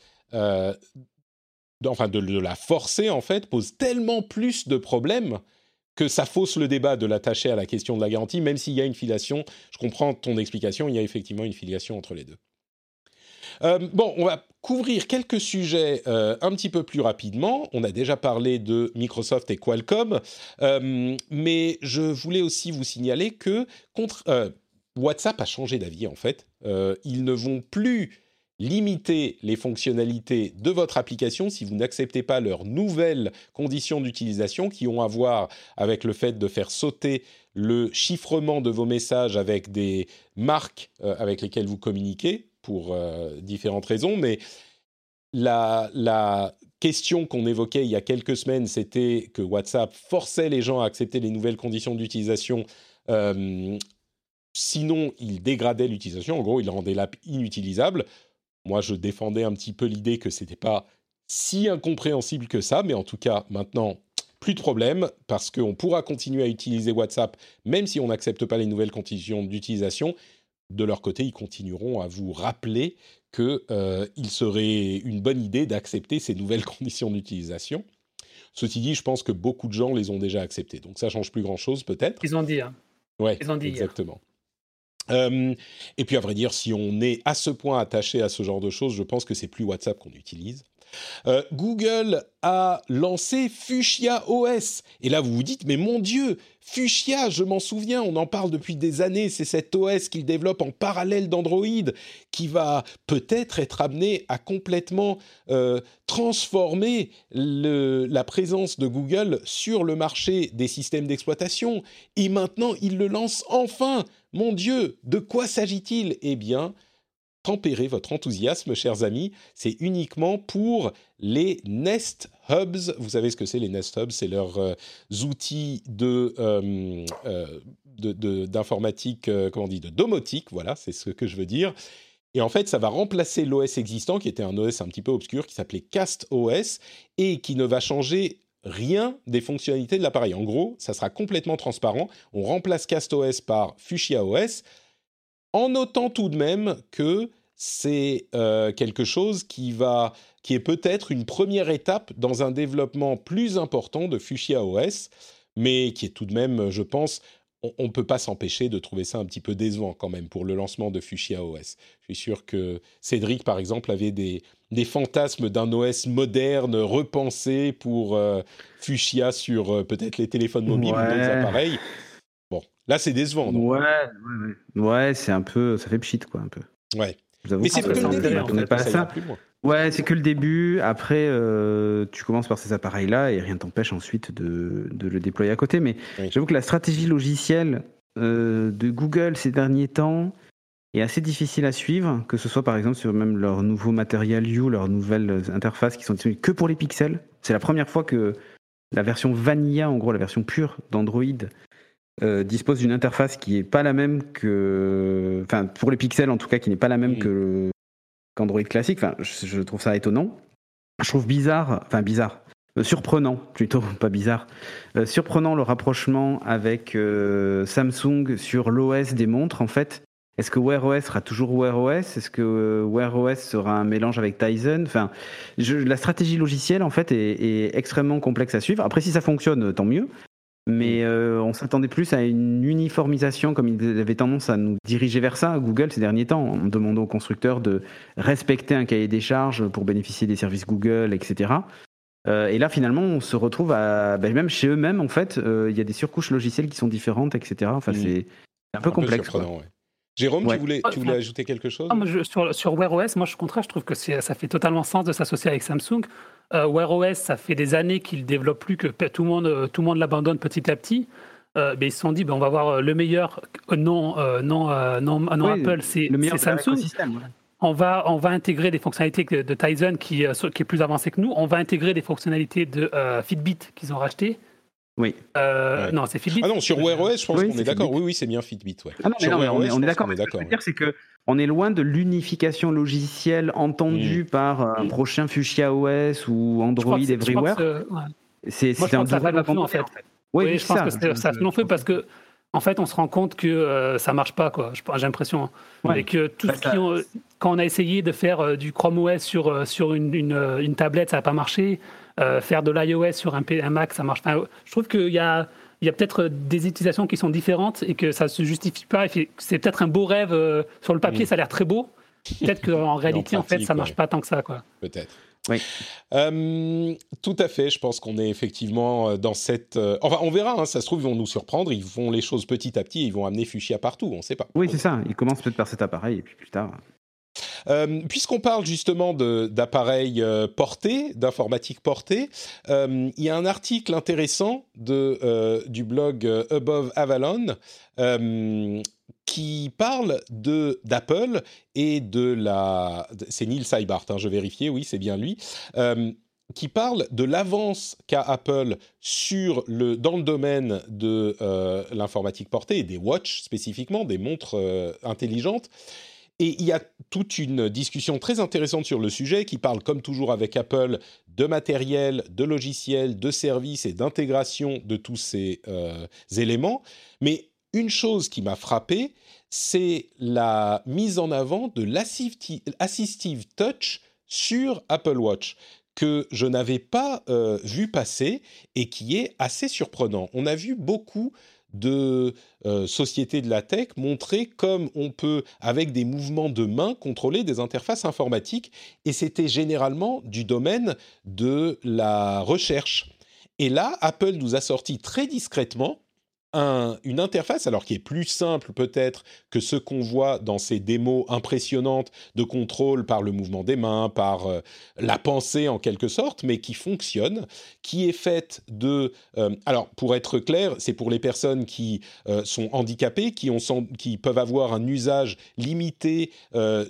enfin de, la forcer en fait, pose tellement plus de problèmes que ça fausse le débat de l'attacher à la question de la garantie, même s'il y a une filiation. Je comprends ton explication, il y a effectivement une filiation entre les deux. Euh, bon, on va couvrir quelques sujets euh, un petit peu plus rapidement. On a déjà parlé de Microsoft et Qualcomm, euh, mais je voulais aussi vous signaler que contre, WhatsApp a changé d'avis en fait. ils ne vont plus limiter les fonctionnalités de votre application si vous n'acceptez pas leurs nouvelles conditions d'utilisation qui ont à voir avec le fait de faire sauter le chiffrement de vos messages avec des marques avec lesquelles vous communiquez pour euh, différentes raisons. Mais la, question qu'on évoquait il y a quelques semaines, c'était que WhatsApp forçait les gens à accepter les nouvelles conditions d'utilisation. Euh, sinon, il dégradait l'utilisation. En gros, il rendait l'app inutilisable. Moi, je défendais un petit peu l'idée que c'était pas si incompréhensible que ça, mais en tout cas, maintenant, plus de problème, parce qu'on pourra continuer à utiliser WhatsApp, même si on n'accepte pas les nouvelles conditions d'utilisation. De leur côté, ils continueront à vous rappeler qu'il euh, serait une bonne idée d'accepter ces nouvelles conditions d'utilisation. Ceci dit, je pense que beaucoup de gens les ont déjà acceptées, donc ça change plus grand-chose peut-être. Ils ont dit. Hein. Ouais, Ils ont dit exactement. Euh, et puis à vrai dire, si on est à ce point attaché à ce genre de choses, je pense que c'est plus WhatsApp qu'on utilise. Euh, Google a lancé Fuchsia OS. Et là, vous vous dites, mais mon Dieu, Fuchsia, je m'en souviens, on en parle depuis des années, c'est cet OS qu'il développe en parallèle d'Android qui va peut-être être amené à complètement euh, transformer la présence de Google sur le marché des systèmes d'exploitation. Et maintenant, il le lance enfin. Mon Dieu, de quoi s'agit-il? Eh bien, tempérer votre enthousiasme, chers amis. C'est uniquement pour les Nest Hubs. Vous savez ce que c'est les Nest Hubs? C'est leurs euh, outils de, euh, euh, d'informatique, comment on dit, de domotique. Voilà, c'est ce que je veux dire. Et en fait, ça va remplacer l'OS existant, qui était un OS un petit peu obscur, qui s'appelait Cast OS, et qui ne va changer rien des fonctionnalités de l'appareil. En gros, ça sera complètement transparent. On remplace Cast OS par Fuchsia OS en notant tout de même que c'est euh, quelque chose qui va qui est peut-être une première étape dans un développement plus important de Fuchsia OS, mais qui est tout de même, je pense, on ne peut pas s'empêcher de trouver ça un petit peu décevant quand même pour le lancement de Fuchsia OS. Je suis sûr que Cédric, par exemple, avait des, des fantasmes d'un OS moderne, repensé pour euh, Fuchsia sur euh, peut-être les téléphones mobiles ou d'autres appareils. Là, c'est décevant. ouais, ouais, ouais. c'est un peu. Ça fait pchit, quoi, un peu. Ouais. Mais c'est que le début. pas ça. Ouais, c'est que le début. Après, euh, tu commences par ces appareils-là et rien t'empêche ensuite de, de, le déployer à côté. Mais j'avoue que la stratégie logicielle euh, de Google ces derniers temps est assez difficile à suivre, que ce soit par exemple sur même leur nouveau matériel U, leur nouvelle interface qui sont disponibles que pour les pixels. C'est la première fois que la version vanilla, en gros la version pure d'Android, euh, dispose d'une interface qui n'est pas la même que. Enfin, pour les pixels en tout cas, qui n'est pas la même que qu'Android classique. Enfin, je, trouve ça étonnant. Je trouve bizarre, enfin bizarre, euh, surprenant plutôt, pas bizarre, euh, surprenant le rapprochement avec Samsung sur l'OS des montres en fait. Est-ce que Wear OS sera toujours Wear OS Est-ce que Wear OS sera un mélange avec Tizen? Enfin, la stratégie logicielle en fait est, est, extrêmement complexe à suivre. Après, si ça fonctionne, tant mieux. Mais mm. euh, on s'attendait plus à une uniformisation, comme ils avaient tendance à nous diriger vers ça, Google, ces derniers temps, en demandant aux constructeurs de respecter un cahier des charges pour bénéficier des services Google, etc. et là, finalement, on se retrouve à. Ben, même chez eux-mêmes, en fait, il y a des surcouches logicielles qui sont différentes, etc. Enfin, mmh. c'est un peu complexe. Jérôme, tu, voulais, tu voulais ajouter quelque chose? moi, sur, sur, Wear OS, moi, je, contraire, je trouve que ça fait totalement sens de s'associer avec Samsung. Euh, Wear OS, ça fait des années qu'ils ne développent plus, que tout le monde, tout le monde l'abandonne petit à petit. Euh, mais ils se sont dit, ben, on va voir le meilleur, non, non, non, non Apple, c'est Samsung. On va, on va intégrer des fonctionnalités de Tizen qui, euh, qui est plus avancé que nous. On va intégrer des fonctionnalités de euh, Fitbit qu'ils ont racheté. Oui. Euh, non, c'est Fitbit. Ah non, sur Wear OS, je pense qu'on est d'accord. Oui, oui, c'est bien Fitbit. Ouais. Ah non, mais non, on, est, on est d'accord. Ce que je veux dire, c'est que on est loin de l'unification logicielle entendue mm. par un prochain Fuchsia OS ou Android Everywhere. C'est un ça va en fait. Oui, je pense que ça non fait parce que en fait, on se rend compte que euh, ça marche pas, quoi. J'ai l'impression. Hein. Et que tout ce qui quand on a essayé de faire euh, du Chrome OS sur, euh, sur une, une, tablette, ça n'a pas marché. Faire de l'iOS sur un, un, Mac, ça marche. Enfin, je trouve qu'il y a, il y a peut-être des utilisations qui sont différentes et que ça ne se justifie pas. C'est peut-être un beau rêve. sur le papier, ça a l'air très beau. Peut-être qu'en réalité, en, fait, ça marche pas tant que ça, quoi. Peut-être. Oui. Euh, tout à fait. Je pense qu'on est effectivement euh, dans cette. Euh, enfin, on verra. Hein, ça se trouve, ils vont nous surprendre. Ils font les choses petit à petit. Ils vont amener Fuchsia partout. On ne sait pas. Oui, c'est ça. Ils commencent peut-être par cet appareil et puis plus tard. Puisqu'on parle justement d'appareils portés, d'informatique portée, il y a un article intéressant du blog Above Avalon qui parle d'Apple et de la c'est Neil Seibart, hein, je vérifiais, oui c'est bien lui, euh, qui parle de l'avance qu'a Apple dans le domaine de euh, l'informatique portée et des watches spécifiquement, des montres euh, intelligentes. Et il y a toute une discussion très intéressante sur le sujet qui parle, comme toujours avec Apple, de matériel, de logiciels, de services et d'intégration de tous ces éléments. Mais une chose qui m'a frappé, c'est la mise en avant de l'assistive touch sur Apple Watch que je n'avais pas euh, vu passer et qui est assez surprenant. On a vu beaucoup de euh, sociétés de la tech montrer comme on peut, avec des mouvements de main, contrôler des interfaces informatiques, et c'était généralement du domaine de la recherche. Et là, Apple nous a sorti très discrètement une interface, alors qui est plus simple peut-être que ce qu'on voit dans ces démos impressionnantes de contrôle par le mouvement des mains, par euh, la pensée en quelque sorte, mais qui fonctionne, qui est faite de... Euh, alors pour être clair, c'est pour les personnes qui euh, sont handicapées, qui, ont, qui peuvent avoir un usage limité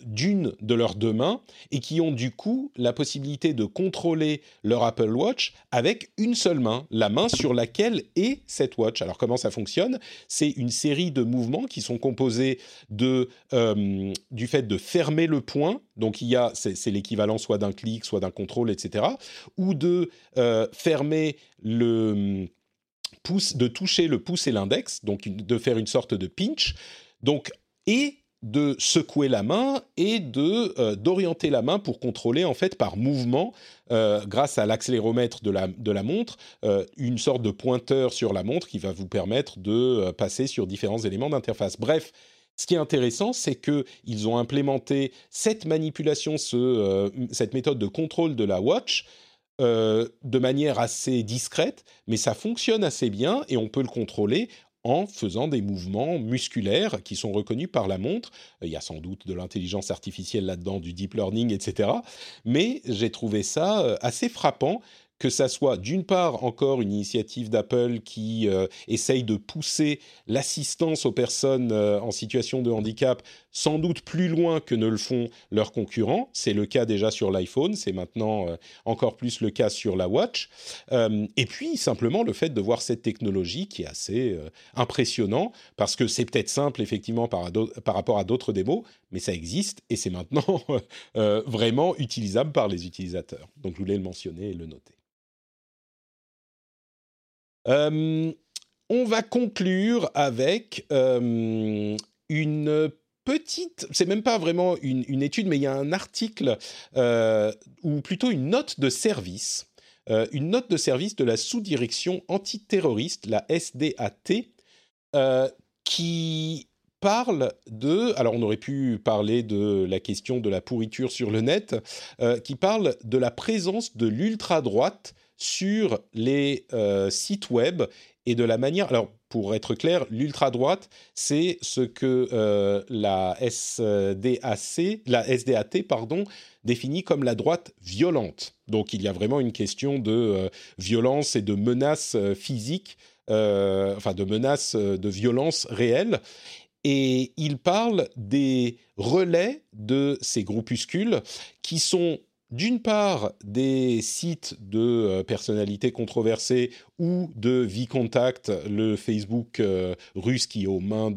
d'une de leurs deux mains et qui ont du coup la possibilité de contrôler leur Apple Watch avec une seule main, la main sur laquelle est cette watch. Alors comment ça fonctionne, c'est une série de mouvements qui sont composés de, euh, du fait de fermer le point, donc il y a, c'est l'équivalent soit d'un clic, soit d'un contrôle, etc., ou de euh, fermer le pouce, de toucher le pouce et l'index, donc de faire une sorte de pinch, donc et de secouer la main et de euh, d'orienter la main pour contrôler en fait par mouvement euh, grâce à l'accéléromètre de la, de la montre euh, une sorte de pointeur sur la montre qui va vous permettre de passer sur différents éléments d'interface. Bref, ce qui est intéressant, c'est que ils ont implémenté cette manipulation, ce, cette méthode de contrôle de la watch de manière assez discrète, mais ça fonctionne assez bien et on peut le contrôler en faisant des mouvements musculaires qui sont reconnus par la montre. Il y a sans doute de l'intelligence artificielle là-dedans, du deep learning, etc. Mais j'ai trouvé ça euh, assez frappant que ça soit d'une part encore une initiative d'Apple qui euh, essaye de pousser l'assistance aux personnes euh, en situation de handicap sans doute plus loin que ne le font leurs concurrents. C'est le cas déjà sur l'iPhone, c'est maintenant euh, encore plus le cas sur la Watch. et puis simplement le fait de voir cette technologie qui est assez impressionnant parce que c'est peut-être simple effectivement par, rapport à d'autres démos, mais ça existe et c'est maintenant vraiment utilisable par les utilisateurs. Donc je voulais le mentionner et le noter. Euh, on va conclure avec euh, une petite, c'est même pas vraiment une, étude, mais il y a un article, euh, ou plutôt une note de service, une note de service de la sous-direction antiterroriste, la SDAT, qui parle de, alors on aurait pu parler de la question de la pourriture sur le net, qui parle de la présence de l'ultra-droite sur les sites web et de la manière. Pour être clair, l'ultra-droite, c'est ce que euh, la SDAC, la SDAT, pardon, définit comme la droite violente. Donc, il y a vraiment une question de euh, violence et de menaces euh, physiques, enfin de menaces de violence réelles. Et il parle des relais de ces groupuscules qui sont d'une part des sites de euh, personnalités controversées ou de Contact, le Facebook euh, russe qui est aux mains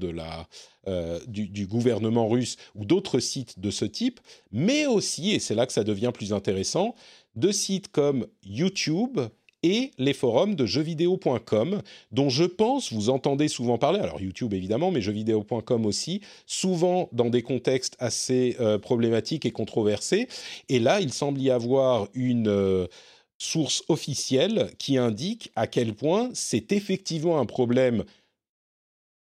euh, du, gouvernement russe, ou d'autres sites de ce type, mais aussi, et c'est là que ça devient plus intéressant, de sites comme YouTube et les forums de jeuxvideo.com, dont je pense vous entendez souvent parler, alors YouTube évidemment, mais jeuxvideo.com aussi, souvent dans des contextes assez euh, problématiques et controversés. Et là, il semble y avoir une euh, source officielle qui indique à quel point c'est effectivement un problème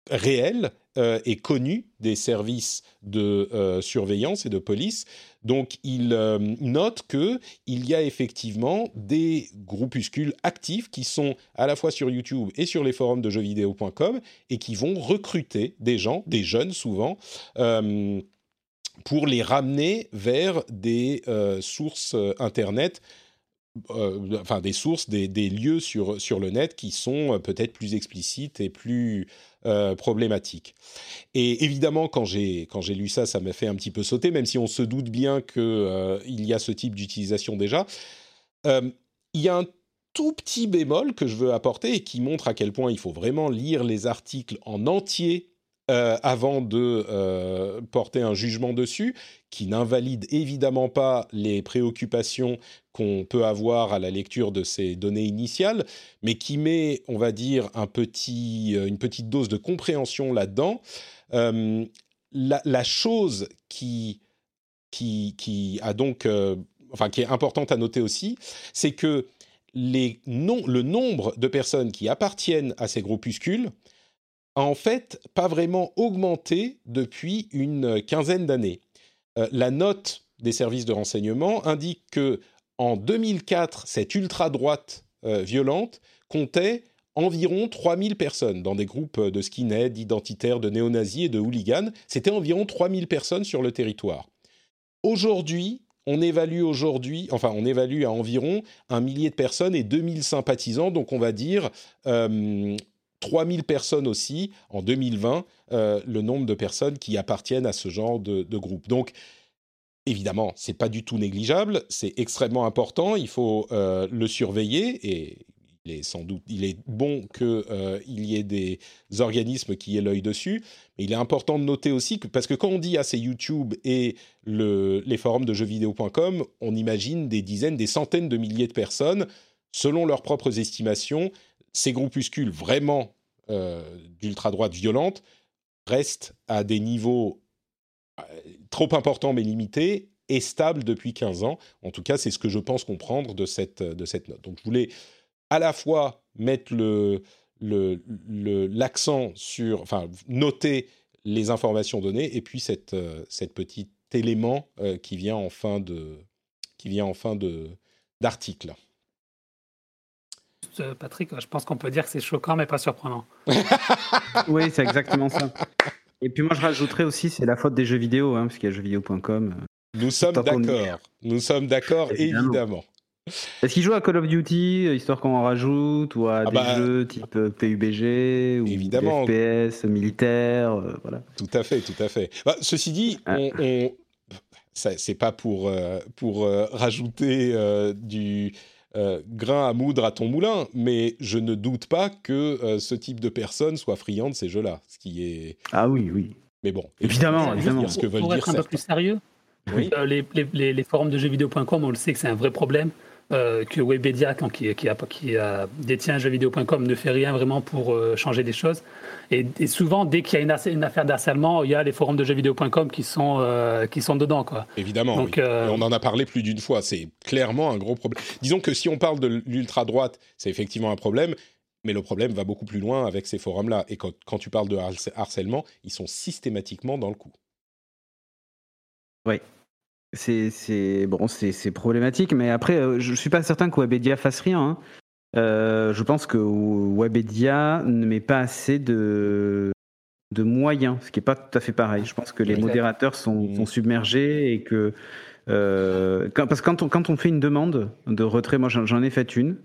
réel euh, et connu des services de euh, surveillance et de police. Donc, il euh, note que il y a effectivement des groupuscules actifs qui sont à la fois sur YouTube et sur les forums de jeuxvideo.com et qui vont recruter des gens, des jeunes souvent, pour les ramener vers des sources internet enfin des sources, des, lieux sur le net qui sont peut-être plus explicites et plus euh, problématique. Et évidemment, quand j'ai quand j'ai lu ça, ça m'a fait un petit peu sauter, même si on se doute bien que euh, il y a ce type d'utilisation déjà. Euh, il y a un tout petit bémol que je veux apporter et qui montre à quel point il faut vraiment lire les articles en entier euh, avant de euh, porter un jugement dessus, qui n'invalide évidemment pas les préoccupations qu'on peut avoir à la lecture de ces données initiales, mais qui met, on va dire, un petit, euh, une petite dose de compréhension là-dedans. La, chose qui, qui, qui a donc, enfin, qui est importante à noter aussi, c'est que les le nombre de personnes qui appartiennent à ces groupuscules en fait pas vraiment augmenté depuis une quinzaine d'années. Euh, la note des services de renseignement indique que en 2004, cette ultra-droite euh, violente comptait environ 3000 personnes dans des groupes de skinheads, d'identitaires, de néo-nazis et de hooligans. C'était environ 3000 personnes sur le territoire. Aujourd'hui, on évalue aujourd'hui, enfin on évalue à environ un millier de personnes et 2000 sympathisants, donc on va dire euh, 3000 personnes aussi en 2020, euh, le nombre de personnes qui appartiennent à ce genre de, groupe. Donc, évidemment, c'est pas du tout négligeable, c'est extrêmement important, il faut euh, le surveiller et il est sans doute, il est bon qu'il euh, y ait des organismes qui aient l'œil dessus, mais il est important de noter aussi que, parce que quand on dit à ces YouTube et les forums de jeuxvideo.com, on imagine des dizaines, des centaines de milliers de personnes, selon leurs propres estimations, ces groupuscules vraiment euh, d'ultra-droite violente restent à des niveaux euh, trop importants mais limités et stables depuis 15 ans. En tout cas, c'est ce que je pense comprendre de cette, de cette note. Donc je voulais à la fois mettre le, l'accent sur, enfin, noter les informations données et puis cette, euh, cette petit élément qui vient en fin de, en fin d'article. Euh, Patrick, je pense qu'on peut dire que c'est choquant, mais pas surprenant. oui, c'est exactement ça. Et puis moi, je rajouterais aussi, c'est la faute des jeux vidéo, hein, parce qu'il y a jeuxvideo.com. Euh, Nous sommes d'accord. Nous sommes d'accord, évidemment. Est-ce qu'ils jouent à Call of Duty, histoire qu'on en rajoute, ou à ah des bah, jeux type euh, PUBG, ou évidemment. FPS militaire, voilà. Tout à fait, tout à fait. Bah, ceci dit, ah. on, c'est pas pour, pour rajouter du euh, grain à moudre à ton moulin, mais je ne doute pas que euh, ce type de personnes soit friand de ces jeux-là, ce qui est... Ah oui, oui. Mais bon, évidemment, évidemment. Ce que veulent pour être un peu plus sérieux, euh, les, les, les, forums de jeuxvideo.com, on le sait que c'est un vrai problème. Euh, que Webedia, qui, qui, a, qui a, détient jeuxvideo.com, ne fait rien vraiment pour euh, changer les choses. Et, souvent, dès qu'il y a une, une, affaire d'harcèlement, il y a les forums de jeuxvideo.com qui, sont euh, qui sont dedans. Quoi. Évidemment, Donc, on en a parlé plus d'une fois. C'est clairement un gros problème. Disons que si on parle de l'ultra-droite, c'est effectivement un problème. Mais le problème va beaucoup plus loin avec ces forums-là. Et quand, quand, tu parles de harcèlement, ils sont systématiquement dans le coup. Oui. C'est bon, c'est problématique, mais après, euh, je ne suis pas certain que Webedia fasse rien. Hein. Euh, je pense que Webedia ne met pas assez de, de moyens, ce qui n'est pas tout à fait pareil. Je pense que les modérateurs sont, sont submergés et que. Euh, parce que quand on, quand on fait une demande de retrait, moi j'en ai fait une,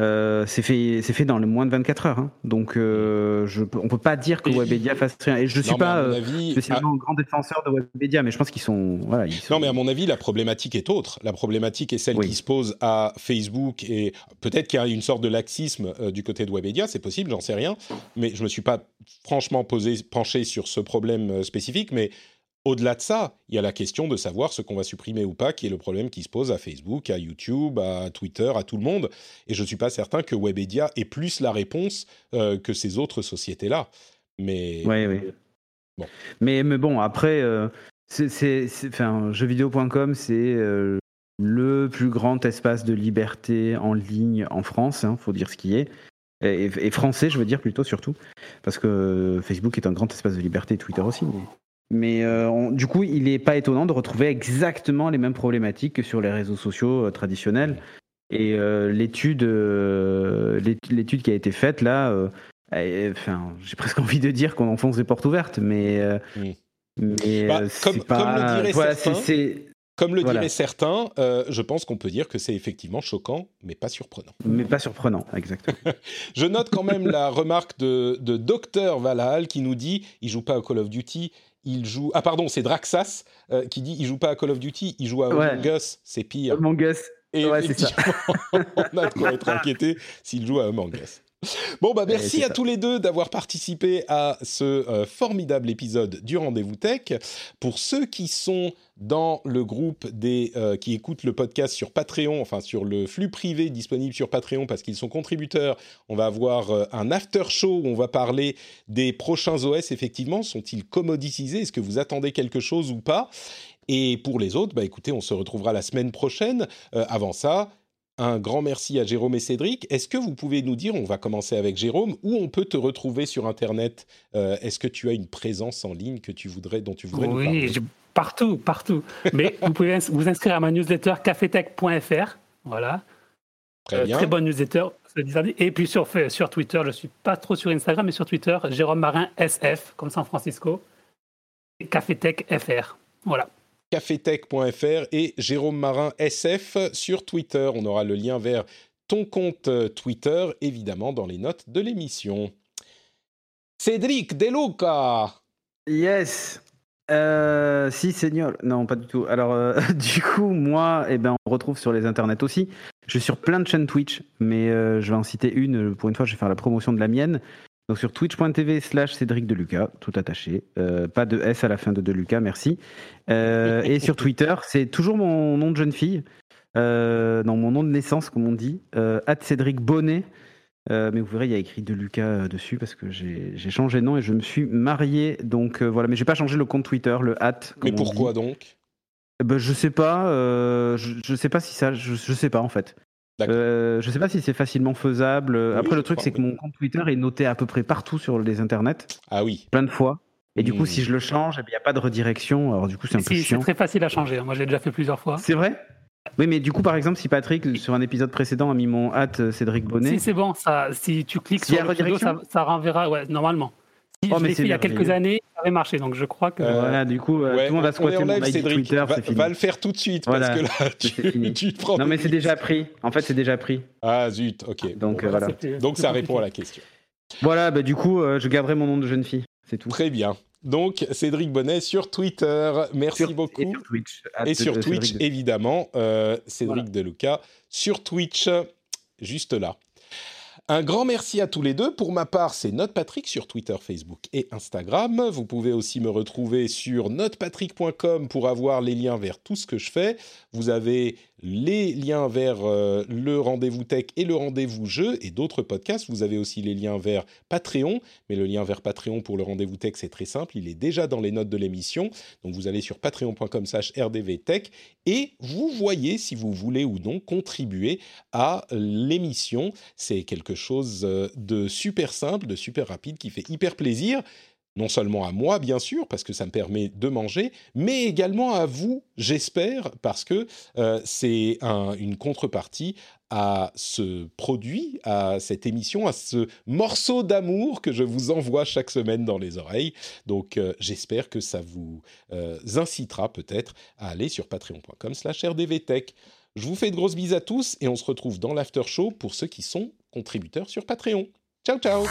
euh, c'est fait, c'est fait dans le moins de 24 heures. Hein. Donc, euh, je, on peut pas dire que Webedia fasse rien. Et je suis pas euh, spécialement un grand défenseur de Webedia, mais je pense qu'ils sont, voilà, Non, mais à mon avis, la problématique est autre. La problématique est celle qui se pose à Facebook et peut-être qu'il y a une sorte de laxisme du côté de Webedia. C'est possible, j'en sais rien. Mais je me suis pas franchement posé, penché sur ce problème spécifique. Mais au-delà de ça, il y a la question de savoir ce qu'on va supprimer ou pas, qui est le problème qui se pose à Facebook, à YouTube, à Twitter, à tout le monde. Et je ne suis pas certain que Webedia ait plus la réponse euh, que ces autres sociétés-là. Mais... Oui, oui. Bon. Mais, mais bon, après, euh, c'est, enfin, jeuxvideo.com, c'est euh, le plus grand espace de liberté en ligne en France, il hein, faut dire ce qui est. Et, et, français, je veux dire plutôt surtout, parce que Facebook est un grand espace de liberté, Twitter aussi. Mais... Mais euh, du coup, il n'est pas étonnant de retrouver exactement les mêmes problématiques que sur les réseaux sociaux euh, traditionnels. Et euh, l'étude, l'étude qui a été faite là, enfin, j'ai presque envie de dire qu'on enfonce des portes ouvertes, mais, mais bah, comme, pas, comme le diraient certains, je pense qu'on peut dire que c'est effectivement choquant, mais pas surprenant. Mais pas surprenant, exactement. je note quand même la remarque de, de Dr Valhall qui nous dit il joue pas à Call of Duty, il joue. Ah, pardon, c'est Draxas euh, qui dit il joue pas à Call of Duty, il joue à Among Us, c'est pire. Among Us. Et ouais, ça. on a de quoi être inquiété s'il joue à Among Us. Bon, bah merci à tous les deux d'avoir participé à ce euh, formidable épisode du Rendez-vous Tech. Pour ceux qui sont dans le groupe des euh, qui écoutent le podcast sur Patreon, enfin sur le flux privé disponible sur Patreon parce qu'ils sont contributeurs, on va avoir euh, un after show où on va parler des prochains OS. Effectivement, sont-ils commodicisés Est-ce que vous attendez quelque chose ou pas? Et pour les autres, bah écoutez, on se retrouvera la semaine prochaine. avant ça, un grand merci à Jérôme et Cédric. Est-ce que vous pouvez nous dire, on va commencer avec Jérôme, où on peut te retrouver sur Internet? Euh, Est-ce que tu as une présence en ligne que tu voudrais, dont tu voudrais nous parler? Oui, partout, partout. Mais vous pouvez vous inscrire à ma newsletter cafetech.fr. Voilà. Très, euh, bien. très bonne newsletter. Et puis sur, sur Twitter, je ne suis pas trop sur Instagram, mais sur Twitter, Jérôme Marin SF, comme San Francisco. Cafetech FR. Voilà cafetech.fr et Jérôme Marin SF sur Twitter. On aura le lien vers ton compte Twitter, évidemment, dans les notes de l'émission. Cédric Deluca Yes euh, si, Seigneur. Non, pas du tout. Alors, euh, du coup, moi, eh ben, on retrouve sur les internets aussi. Je suis sur plein de chaînes Twitch, mais euh, je vais en citer une. Pour une fois, je vais faire la promotion de la mienne. Donc sur twitch.tv slash Cédric Deluca, tout attaché. Euh, pas de S à la fin de Deluca, merci. Euh, et sur Twitter, c'est toujours mon nom de jeune fille. Euh, non, mon nom de naissance, comme on dit. Euh, Cédric Bonnet. mais vous verrez, il y a écrit Deluca dessus parce que j'ai changé de nom et je me suis marié. Donc voilà, mais j'ai pas changé le compte Twitter, le at. Mais pourquoi donc? Ben, je sais pas, je, je, sais pas si ça, je, je sais pas en fait. Euh, je ne sais pas si c'est facilement faisable. Après, le truc, c'est que mon compte Twitter est noté à peu près partout sur les internets. Ah oui. Plein de fois. Et du coup, hmm. si je le change, eh il n'y a pas de redirection. Alors, du coup, c'est un peu chiant. C'est très facile à changer. Hein. Moi, j'ai déjà fait plusieurs fois. C'est vrai? Oui, mais du coup, par exemple, si Patrick, sur un épisode précédent, a mis mon hâte euh, Cédric Bonnet. Si, c'est bon. Ça, si tu cliques sur le pseudo, ça, ça renverra, ouais, normalement. Si, oh, je l'ai fait il y a quelques années, ça avait marché, donc je crois que. Euh, voilà, du coup, euh, tout le monde va squatter mon live, Twitter, va, fini. va le faire tout de suite, parce que là, tu, tu te prends. Non, mais c'est déjà pris. En fait, c'est déjà pris. Ah, zut, ok. Donc, bon, voilà. Donc, ça répond à la question. Voilà, bah, du coup, euh, je garderai mon nom de jeune fille. C'est tout. Très bien. Donc, Cédric Bonnet sur Twitter. Merci beaucoup. Et sur Twitch. Et sur Twitch, évidemment. Cédric voilà. Deluca sur Twitch, juste là. Un grand merci à tous les deux. Pour ma part, c'est NotePatrick sur Twitter, Facebook et Instagram. Vous pouvez aussi me retrouver sur notepatrick.com pour avoir les liens vers tout ce que je fais. Vous avez les liens vers euh, le rendez-vous tech et le rendez-vous jeu et d'autres podcasts. Vous avez aussi les liens vers Patreon, mais le lien vers Patreon pour le rendez-vous tech, c'est très simple, il est déjà dans les notes de l'émission. Donc vous allez sur patreon.com slash rdvtech et vous voyez si vous voulez ou non contribuer à l'émission. C'est quelque chose euh, de super simple, de super rapide, qui fait hyper plaisir non seulement à moi, bien sûr, parce que ça me permet de manger, mais également à vous, j'espère, parce que euh, c'est une contrepartie à ce produit, à cette émission, à ce morceau d'amour que je vous envoie chaque semaine dans les oreilles. Donc euh, j'espère que ça vous euh, incitera peut-être à aller sur patreon.com slash rdvtech. Je vous fais de grosses bises à tous et on se retrouve dans l'after show pour ceux qui sont contributeurs sur Patreon. Ciao ciao